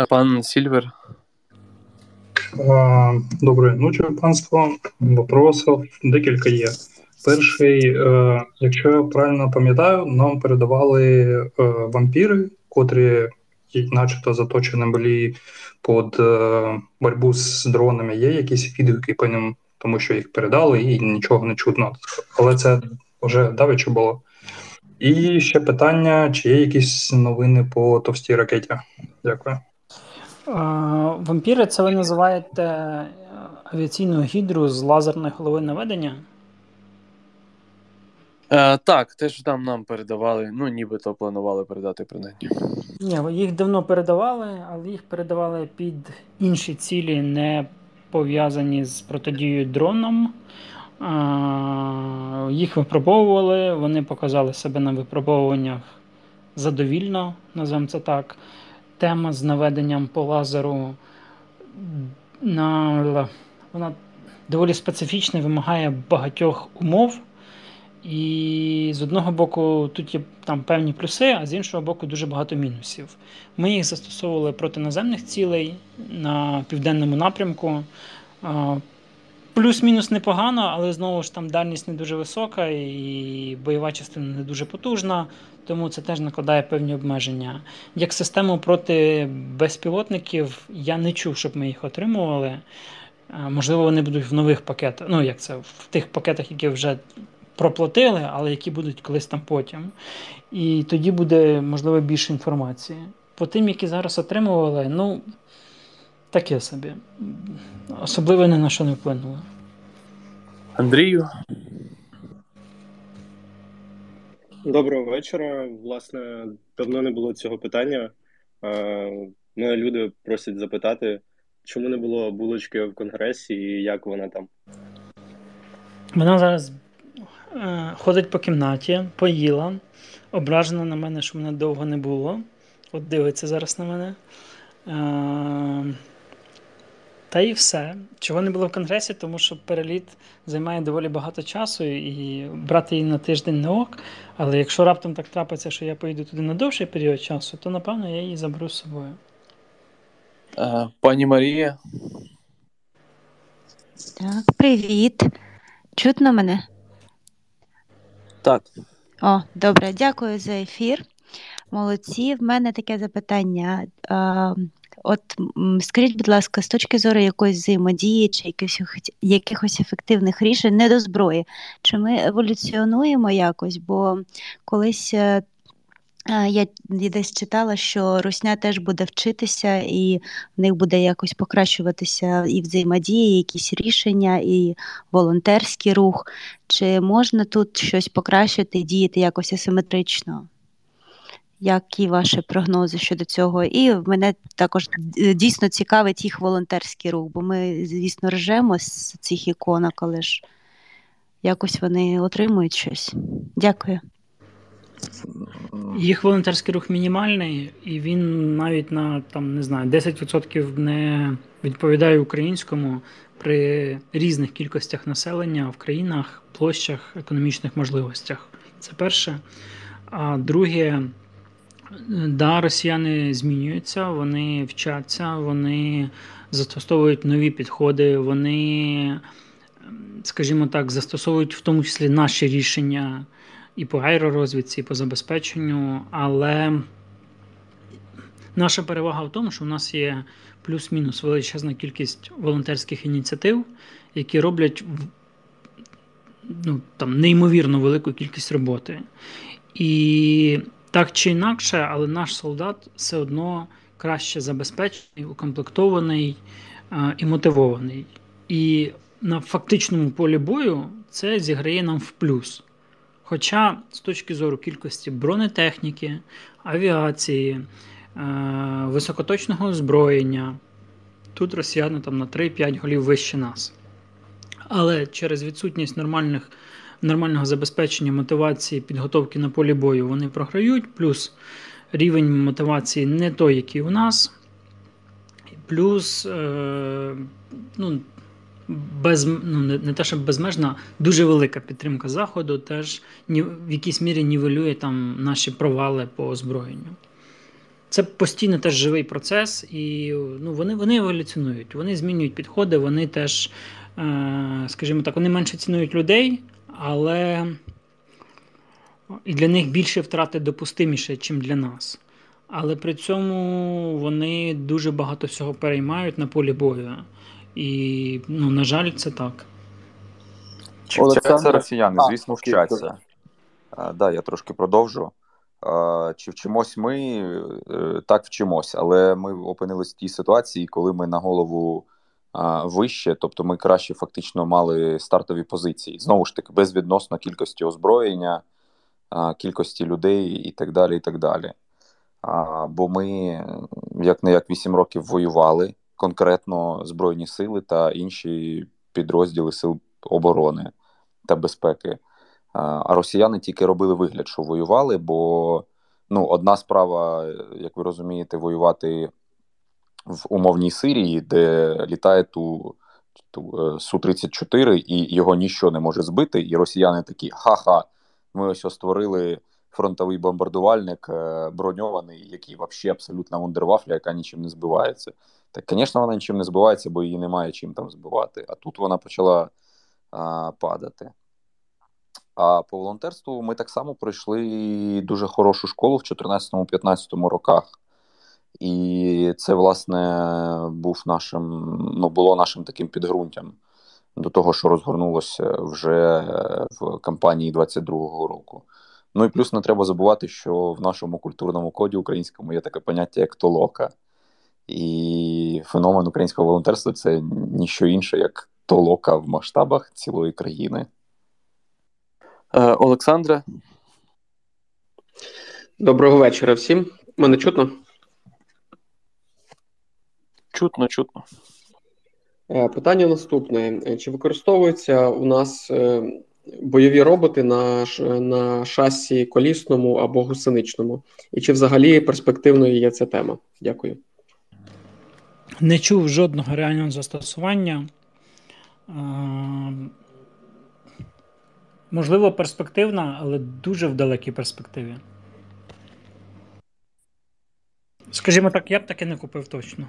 S1: Пан Сільвер.
S5: Доброї ночі, панство. Вопросів декілька є. Перший, е, якщо я правильно пам'ятаю, нам передавали е, вампіри, котрі начебто заточені були під е, боротьбу з дронами. Є якісь відгуки по ним, тому що їх передали і нічого не чутно. Але це вже давече було. І ще питання: чи є якісь новини по товстій ракеті? Дякую.
S2: Вампіри це ви називаєте авіаційну гідру з лазерної голови наведення?
S1: Е, Так, те, що там нам передавали, ну нібито планували передати принаймні.
S2: Ні, їх давно передавали, але їх передавали під інші цілі, не пов'язані з протидією дроном. А, Їх випробовували, вони показали себе на випробовуваннях задовільно, називаємо це так. Тема з наведенням по лазеру на, вона доволі специфічна, вимагає багатьох умов. І з одного боку, тут є там певні плюси, а з іншого боку, дуже багато мінусів. Ми їх застосовували проти наземних цілей на південному напрямку. Плюс-мінус непогано, але знову ж там дальність не дуже висока і бойова частина не дуже потужна, тому це теж накладає певні обмеження. Як систему проти безпілотників я не чув, щоб ми їх отримували. Можливо, вони будуть в нових пакетах, ну як це, в тих пакетах, які вже проплатили, але які будуть колись там потім. І тоді буде, можливо, більше інформації. По тим, які зараз отримували, ну, таке собі. Особливо ні на що не вплинуло.
S1: Андрію.
S6: Доброго вечора. Власне, давно не було цього питання. Мене люди просять запитати, чому не було булочки в конгресі і як вона там?
S2: Вона зараз Е, ходить по кімнаті, поїла, ображена на мене, що мене довго не було. От дивиться зараз на мене. Е, та і все. Чого не було в конгресі, тому що переліт займає доволі багато часу і брати її на тиждень не ок. Але якщо раптом так трапиться, що я поїду туди на довший період часу, то напевно я її заберу з собою.
S1: Е, пані Марія.
S7: Так, привіт. Чутно мене?
S1: Так.
S7: О, добре, дякую за ефір. Молодці. В мене таке запитання. От скажіть, будь ласка, з точки зору якоїсь взаємодії чи якихось якихось ефективних рішень не до зброї, чи ми еволюціонуємо якось? Бо колись е, я десь читала, що Русня теж буде вчитися, і в них буде якось покращуватися і взаємодія, і якісь рішення, і волонтерський рух. Чи можна тут щось покращити діяти якось асиметрично? Які ваші прогнози щодо цього? І мене також дійсно цікавить їх волонтерський рух, бо ми, звісно, ржемо з цих іконок, але ж якось вони отримують щось. Дякую.
S2: Їх волонтерський рух мінімальний, і він навіть на там не знаю 10% не відповідає українському при різних кількостях населення в країнах, площах, економічних можливостях. Це перше. А друге, да, росіяни змінюються, вони вчаться, вони застосовують нові підходи, вони, скажімо так, застосовують в тому числі наші рішення і по аеророзвідці, і по забезпеченню, але наша перевага в тому, що в нас є плюс-мінус величезна кількість волонтерських ініціатив, які роблять ну, там, неймовірно велику кількість роботи. І так чи інакше, але наш солдат все одно краще забезпечений, укомплектований а, і мотивований. І на фактичному полі бою це зіграє нам в плюс. Хоча з точки зору кількості бронетехніки, авіації, е, високоточного озброєння, тут росіяни там на 3-5 голів вище нас. Але через відсутність нормальних, нормального забезпечення мотивації підготовки на полі бою вони програють, плюс рівень мотивації не той, який у нас. Плюс е, ну, без, ну, не, не те, щоб безмежна, дуже велика підтримка Заходу теж ні, в якійсь мірі нівелює там наші провали по озброєнню. це постійно теж живий процес, і ну, вони вони еволюціонують, вони змінюють підходи, вони теж, е, скажімо так, вони менше цінують людей, але і для них більше втрати допустиміше, ніж для нас. Але при цьому вони дуже багато всього переймають на полі бою. І, ну, на жаль, це так.
S3: Чи вчаться росіяни? Звісно, вчаться. Так, да, я трошки продовжу. Чи вчимось ми? Е, так вчимось, але ми опинилися в тій ситуації, коли ми на голову вище, тобто ми краще фактично мали стартові позиції. Знову ж таки, безвідносно кількості озброєння, кількості людей і так далі. і так далі. Бо ми, як не як 8 років, воювали конкретно Збройні сили та інші підрозділи сил оборони та безпеки. А росіяни тільки робили вигляд, що воювали, бо ну, одна справа, як ви розумієте, воювати в умовній Сирії, де літає ту, ту е, Су-34, і його ніщо не може збити, і росіяни такі ха-ха, ми ось створили фронтовий бомбардувальник е, броньований, який взагалі абсолютно вундервафля, яка нічим не збивається. Так, звісно, вона нічим не збивається, бо її немає чим там збивати. А тут вона почала а, падати. А по волонтерству ми так само пройшли дуже хорошу школу в 2014-2015 роках. І це, власне, був нашим, ну, було нашим таким підґрунтям до того, що розгорнулося вже в кампанії 22-го року. Ну і плюс не треба забувати, що в нашому культурному коді українському є таке поняття, як толока. І феномен українського волонтерства це ніщо інше, як толока в масштабах цілої країни.
S1: Е, Олександре.
S8: Доброго вечора всім. Мене чутно?
S1: Чутно, чутно.
S8: Е, питання наступне: чи використовуються у нас е, бойові роботи на на шасі колісному або гусеничному? І чи взагалі перспективною є ця тема? Дякую.
S2: Не чув жодного реального застосування. Можливо, перспективна, але дуже в далекій перспективі. Скажімо так, я б таки не купив точно.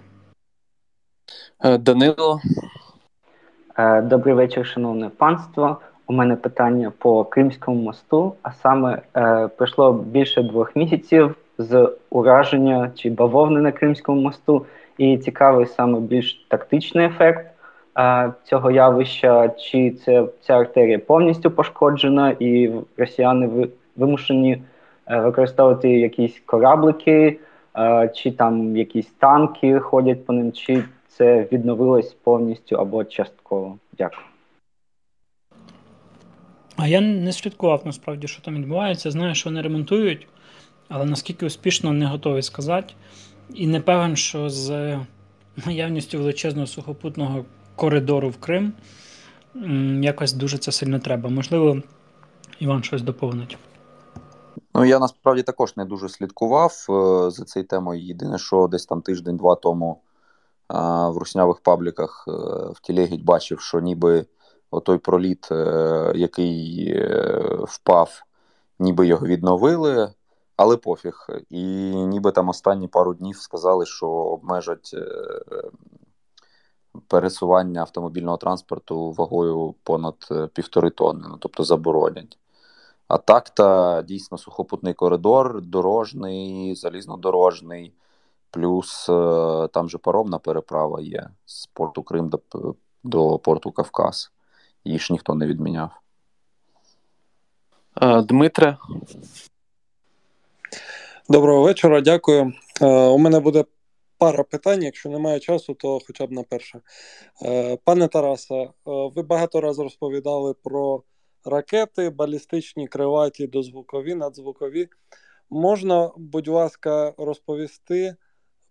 S1: Е, Данило.
S9: Е, добрий вечір, шановне панство. У мене питання по Кримському мосту, а саме е, пройшло більше двох місяців з ураження чи бавовни на Кримському мосту, і цікавий саме більш тактичний ефект е, цього явища, чи це ця артерія повністю пошкоджена, і росіяни вимушені е, використовувати якісь кораблики, е, чи там якісь танки ходять по ним, чи це відновилось повністю або частково. Дякую.
S2: А я не слідкував насправді, що там відбувається. Знаю, що вони ремонтують, але наскільки успішно не готовий сказати. І не певен, що з наявністю величезного сухопутного коридору в Крим якось дуже це сильно треба. Можливо, Іван щось доповнить.
S3: Ну, я насправді також не дуже слідкував е, за цією темою. Єдине, що десь там тиждень-два тому в руснявих пабліках е, в Тілегідь бачив, що ніби отой проліт, е, який е, впав, ніби його відновили, але пофіг. І ніби там останні пару днів сказали, що обмежать пересування автомобільного транспорту вагою понад півтори тонни, ну тобто заборонять. А так та дійсно сухопутний коридор, дорожний, залізнодорожний, плюс там же паромна переправа є з порту Крим до, до порту Кавказ її ж ніхто не відміняв.
S1: Дмитре.
S10: Доброго вечора, дякую. У мене буде пара питань. Якщо немає часу, то хоча б на перше. Пане Тарасе, ви багато разів розповідали про ракети, балістичні, криваті, дозвукові, надзвукові. Можна, будь ласка, розповісти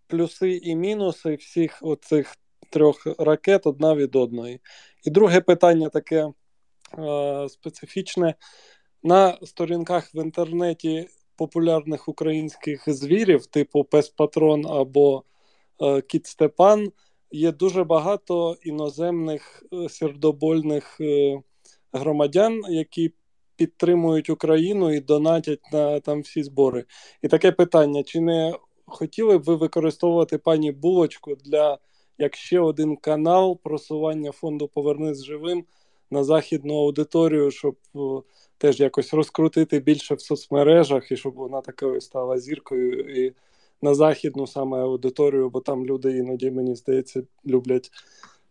S10: плюси і мінуси всіх оцих трьох ракет одна від одної. І друге питання таке е, специфічне. На сторінках в інтернеті популярних українських звірів, типу Пес Патрон або е, Кіт Степан, є дуже багато іноземних е, сердобольних е, громадян, які підтримують Україну і донатять на там всі збори. І таке питання: чи не хотіли б ви використовувати пані Булочку для як ще один канал просування фонду Повернись живим на західну аудиторію, щоб теж якось розкрутити більше в соцмережах і щоб вона такою стала зіркою і на західну саме аудиторію, бо там люди іноді, мені здається, люблять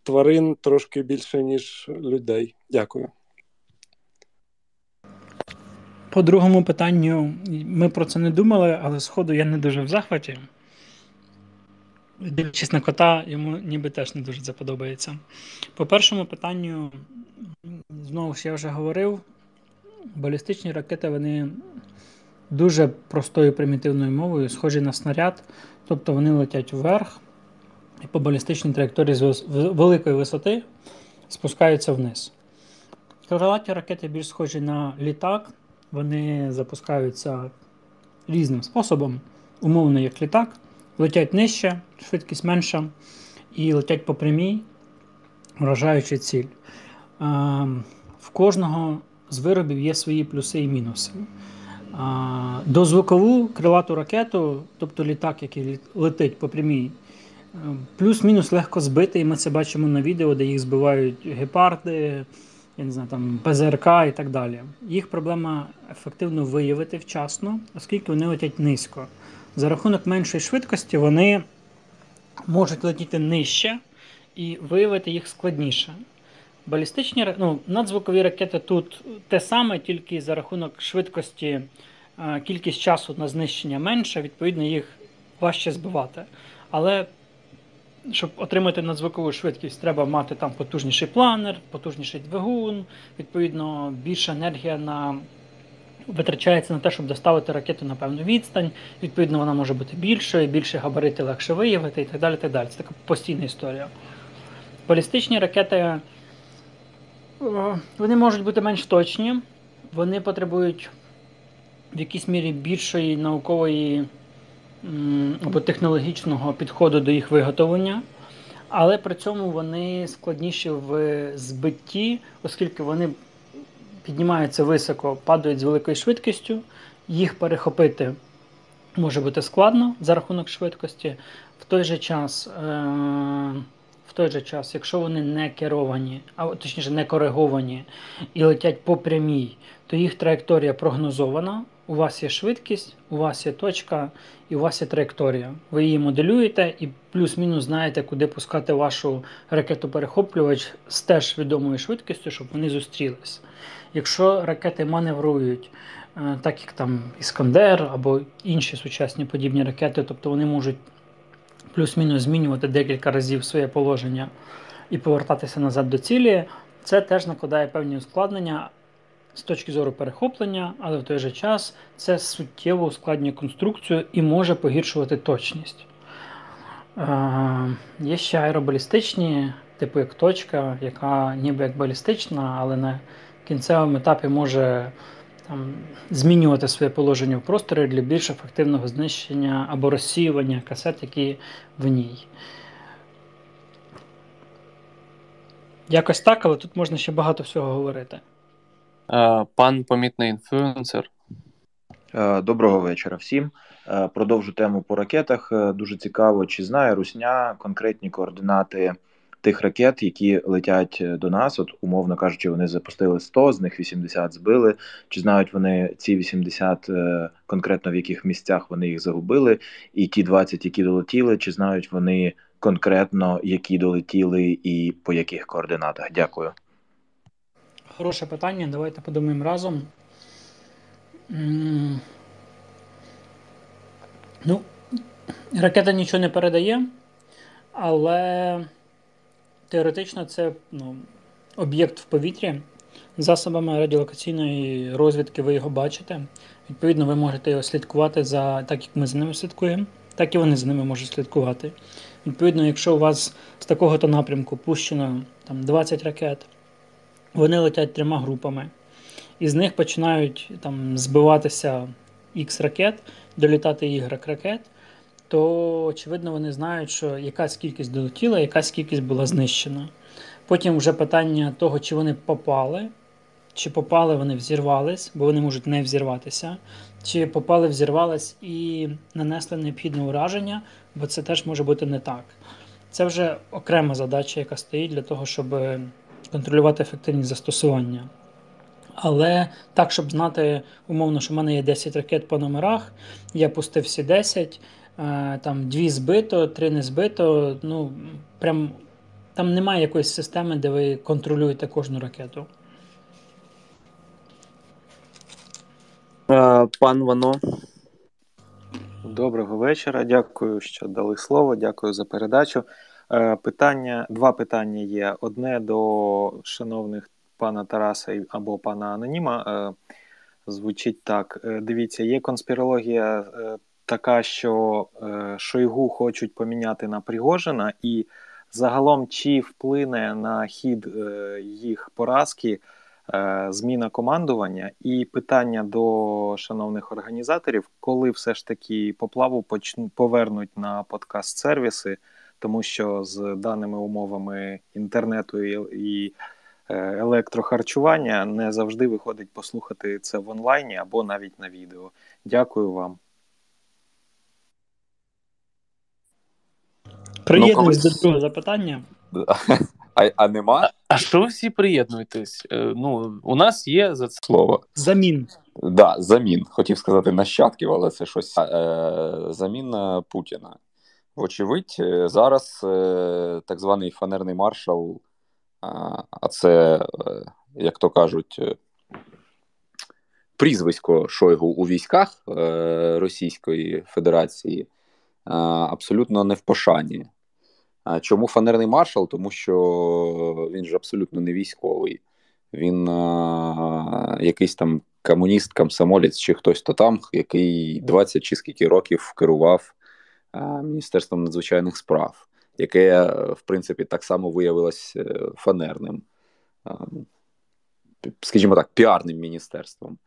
S10: тварин трошки більше, ніж людей. Дякую.
S2: По другому питанню ми про це не думали, але сходу я не дуже в захваті. Дивлячись на кота, йому ніби теж не дуже це подобається. По першому питанню, знову ж я вже говорив, балістичні ракети вони дуже простою примітивною мовою, схожі на снаряд, тобто вони летять вверх і по балістичній траєкторії з великої висоти спускаються вниз. Крилаті ракети більш схожі на літак, вони запускаються різним способом, умовно, як літак, летять нижче, швидкість менша, і летять по прямій, вражаючи ціль. В кожного з виробів є свої плюси і мінуси. Дозвукову крилату ракету, тобто літак, який летить по прямій, плюс-мінус легко збити, і ми це бачимо на відео, де їх збивають гепарди, я не знаю, там ПЗРК і так далі. Їх проблема ефективно виявити вчасно, оскільки вони летять низько. За рахунок меншої швидкості вони можуть летіти нижче і виявити їх складніше. Балістичні ну, надзвукові ракети тут те саме, тільки за рахунок швидкості кількість часу на знищення менша, відповідно, їх важче збивати. Але щоб отримати надзвукову швидкість, треба мати там потужніший планер, потужніший двигун, відповідно, більша енергія на витрачається на те, щоб доставити ракету на певну відстань. Відповідно, вона може бути більшою, більше габарити легше виявити і так далі. так далі. Це така постійна історія. Балістичні ракети вони можуть бути менш точні, вони потребують в якійсь мірі більшої наукової або технологічного підходу до їх виготовлення, але при цьому вони складніші в збитті, оскільки вони піднімаються високо, падають з великою швидкістю, їх перехопити може бути складно за рахунок швидкості. В той же час, е, в той же час, якщо вони не керовані, а точніше не кориговані і летять по прямій, то їх траєкторія прогнозована. У вас є швидкість, у вас є точка і у вас є траєкторія. Ви її моделюєте і плюс-мінус знаєте, куди пускати вашу ракету-перехоплювач з теж відомою швидкістю, щоб вони зустрілись. Якщо ракети маневрують, е, так як там Іскандер або інші сучасні подібні ракети, тобто вони можуть плюс-мінус змінювати декілька разів своє положення і повертатися назад до цілі, це теж накладає певні ускладнення з точки зору перехоплення, але в той же час це суттєво ускладнює конструкцію і може погіршувати точність. Е, Є ще аеробалістичні, типу як точка, яка ніби як балістична, але на кінцевому етапі може там, змінювати своє положення в просторі для більш ефективного знищення або розсіювання касет, які в ній. Якось так, але тут можна ще багато всього говорити.
S1: Е, пан помітний інфлюенсер.
S11: Е, доброго вечора всім. Е, продовжу тему по ракетах. Дуже цікаво, чи знає Русня конкретні координати тих ракет, які летять до нас. От, умовно кажучи, вони запустили 100, з них 80 збили. Чи знають вони ці 80 конкретно в яких місцях вони їх загубили? І ті 20, які долетіли, чи знають вони конкретно, які долетіли і по яких координатах? Дякую.
S2: Хороше питання, давайте подумаємо разом. Ну, ракета нічого не передає, але теоретично це ну, об'єкт в повітрі. Засобами радіолокаційної розвідки ви його бачите. Відповідно, ви можете його слідкувати за так, як ми за ними слідкуємо, так і вони за ними можуть слідкувати. Відповідно, якщо у вас з такого-то напрямку пущено там, 20 ракет. Вони летять трьома групами, із них починають там збиватися X ракет, долітати Y ракет, то, очевидно, вони знають, що якась кількість долетіла, якась кількість була знищена. Потім вже питання того, чи вони попали, чи попали вони взірвались, бо вони можуть не взірватися, чи попали, взірвались і нанесли необхідне ураження, бо це теж може бути не так. Це вже окрема задача, яка стоїть для того, щоб контролювати ефективність застосування. Але так, щоб знати, умовно, що в мене є 10 ракет по номерах, я пустив всі 10, е, там 2 збито, 3 не збито. Ну, прям там немає якоїсь системи, де ви контролюєте кожну ракету.
S1: Е, пан Вано.
S12: Доброго вечора. Дякую, що дали слово. Дякую за передачу. Е, питання, два питання є. Одне до шановних пана Тараса або пана Аноніма. Е, звучить так: дивіться, є конспірологія така, що Шойгу хочуть поміняти на Пригожина, і загалом чи вплине на хід їх поразки. Е, зміна командування і питання до шановних організаторів, коли все ж таки поплаву повернуть на подкаст-сервіси, тому що з даними умовами інтернету і, і е, електрохарчування не завжди виходить послухати це в онлайні або навіть на відео. Дякую вам.
S2: Приєднуюсь ну, до другого запитання.
S3: А а нема?
S1: А що ви всі приєднуєтесь? Е, ну, у нас є за це
S3: слово.
S2: Замін.
S3: Да, замін. Хотів сказати нащадків, але це щось. Е, Замін Путіна. Вочевидь, е, зараз е, так званий фанерний маршал, а це, е, як то кажуть, прізвисько Шойгу у військах Російської Федерації абсолютно не в пошані. Чому фанерний маршал? Тому що він ж абсолютно не військовий. Він а, якийсь там комуніст, комсомолець чи хтось то там, який 20 чи скільки років керував Міністерством надзвичайних справ, яке, в принципі, так само виявилось е, фанерним, скажімо так, піарним міністерством.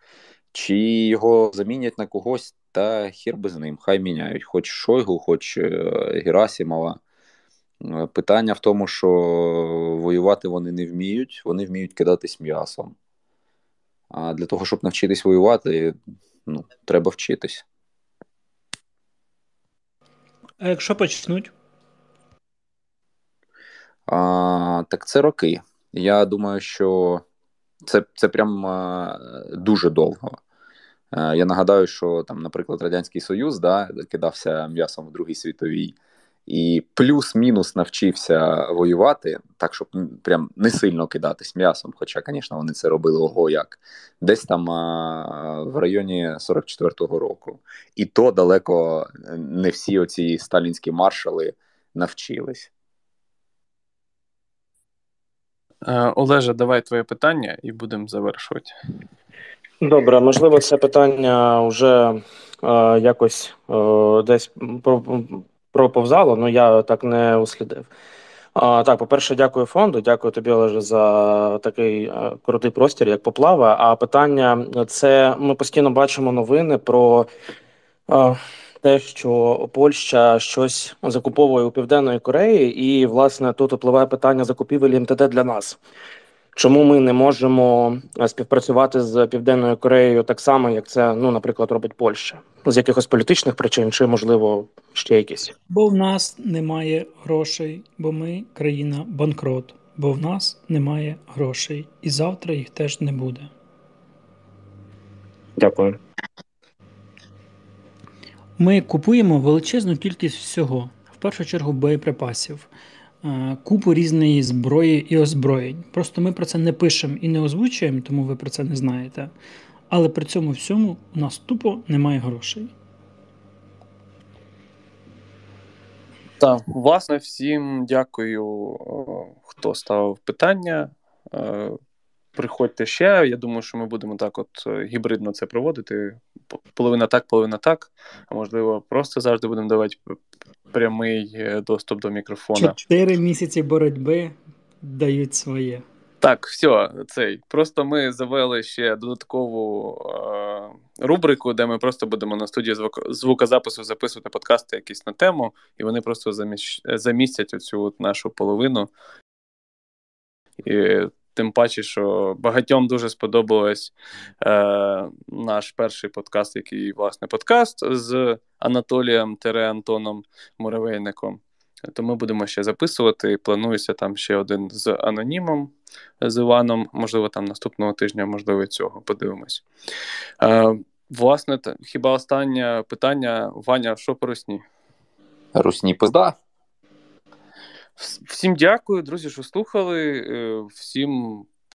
S3: Чи його замінять на когось, та хір би з ним, хай міняють, хоч Шойгу, хоч е, Герасімова. Е, питання в тому, що воювати вони не вміють, вони вміють кидатись м'ясом. А для того, щоб навчитись воювати, ну, треба вчитись.
S2: А якщо почнуть?
S3: А, Так це роки. Я думаю, що це це прям а, дуже довго. А, я нагадаю, що там, наприклад, Радянський Союз да, кидався м'ясом в Другій світовій і плюс-мінус навчився воювати, так щоб прям не сильно кидатись м'ясом. Хоча, звісно, вони це робили ого як десь там а, в районі 44-го року. І то далеко не всі оці сталінські маршали навчились.
S1: Е, Олеже, давай твоє питання і будемо завершувати.
S13: Добре, можливо, це питання вже е, якось е, десь проповзало, але я так не услідив. А, Так, по-перше, дякую фонду. Дякую тобі, Олеже, за такий крутий простір, як поплава. А питання це ми постійно бачимо новини про а, те, що Польща щось закуповує у Південної Кореї, і власне тут впливає питання закупівель МТД для нас. Чому ми не можемо е, співпрацювати з Південною Кореєю так само, як це, ну, наприклад, робить Польща, з якихось політичних причин, чи можливо ще якісь?
S2: Бо в нас немає грошей, бо ми країна банкрот, бо в нас немає грошей, і завтра їх теж не буде.
S13: Дякую.
S2: Ми купуємо величезну кількість всього, в першу чергу боєприпасів. Купу різної зброї і озброєнь. Просто ми про це не пишемо і не озвучуємо, тому ви про це не знаєте. Але при цьому всьому у нас тупо немає грошей.
S1: Так, власне, всім дякую, хто ставив питання. Е, приходьте ще. Я думаю, що ми будемо так от е, гібридно це проводити. Половина так, половина так. А можливо, просто завжди будемо давати прямий е, доступ до мікрофона.
S2: Чотири місяці боротьби дають своє.
S1: Так, все, цей. Просто ми завели ще додаткову е, рубрику, де ми просто будемо на студії звук, звукозапису записувати подкасти якісь на тему, і вони просто заміщ, замістять оцю от нашу половину. І Тим паче, що багатьом дуже сподобалось е, наш перший подкаст, який власне подкаст з Анатолієм Тере Антоном Муравейником. То ми будемо ще записувати. Планується там ще один з анонімом з Іваном. Можливо, там наступного тижня, можливо, цього. Подивимось. Е, Власне, хіба останнє питання, Ваня, що по русні?
S3: Русні пизда.
S1: Всім дякую, друзі, що слухали. Е, всім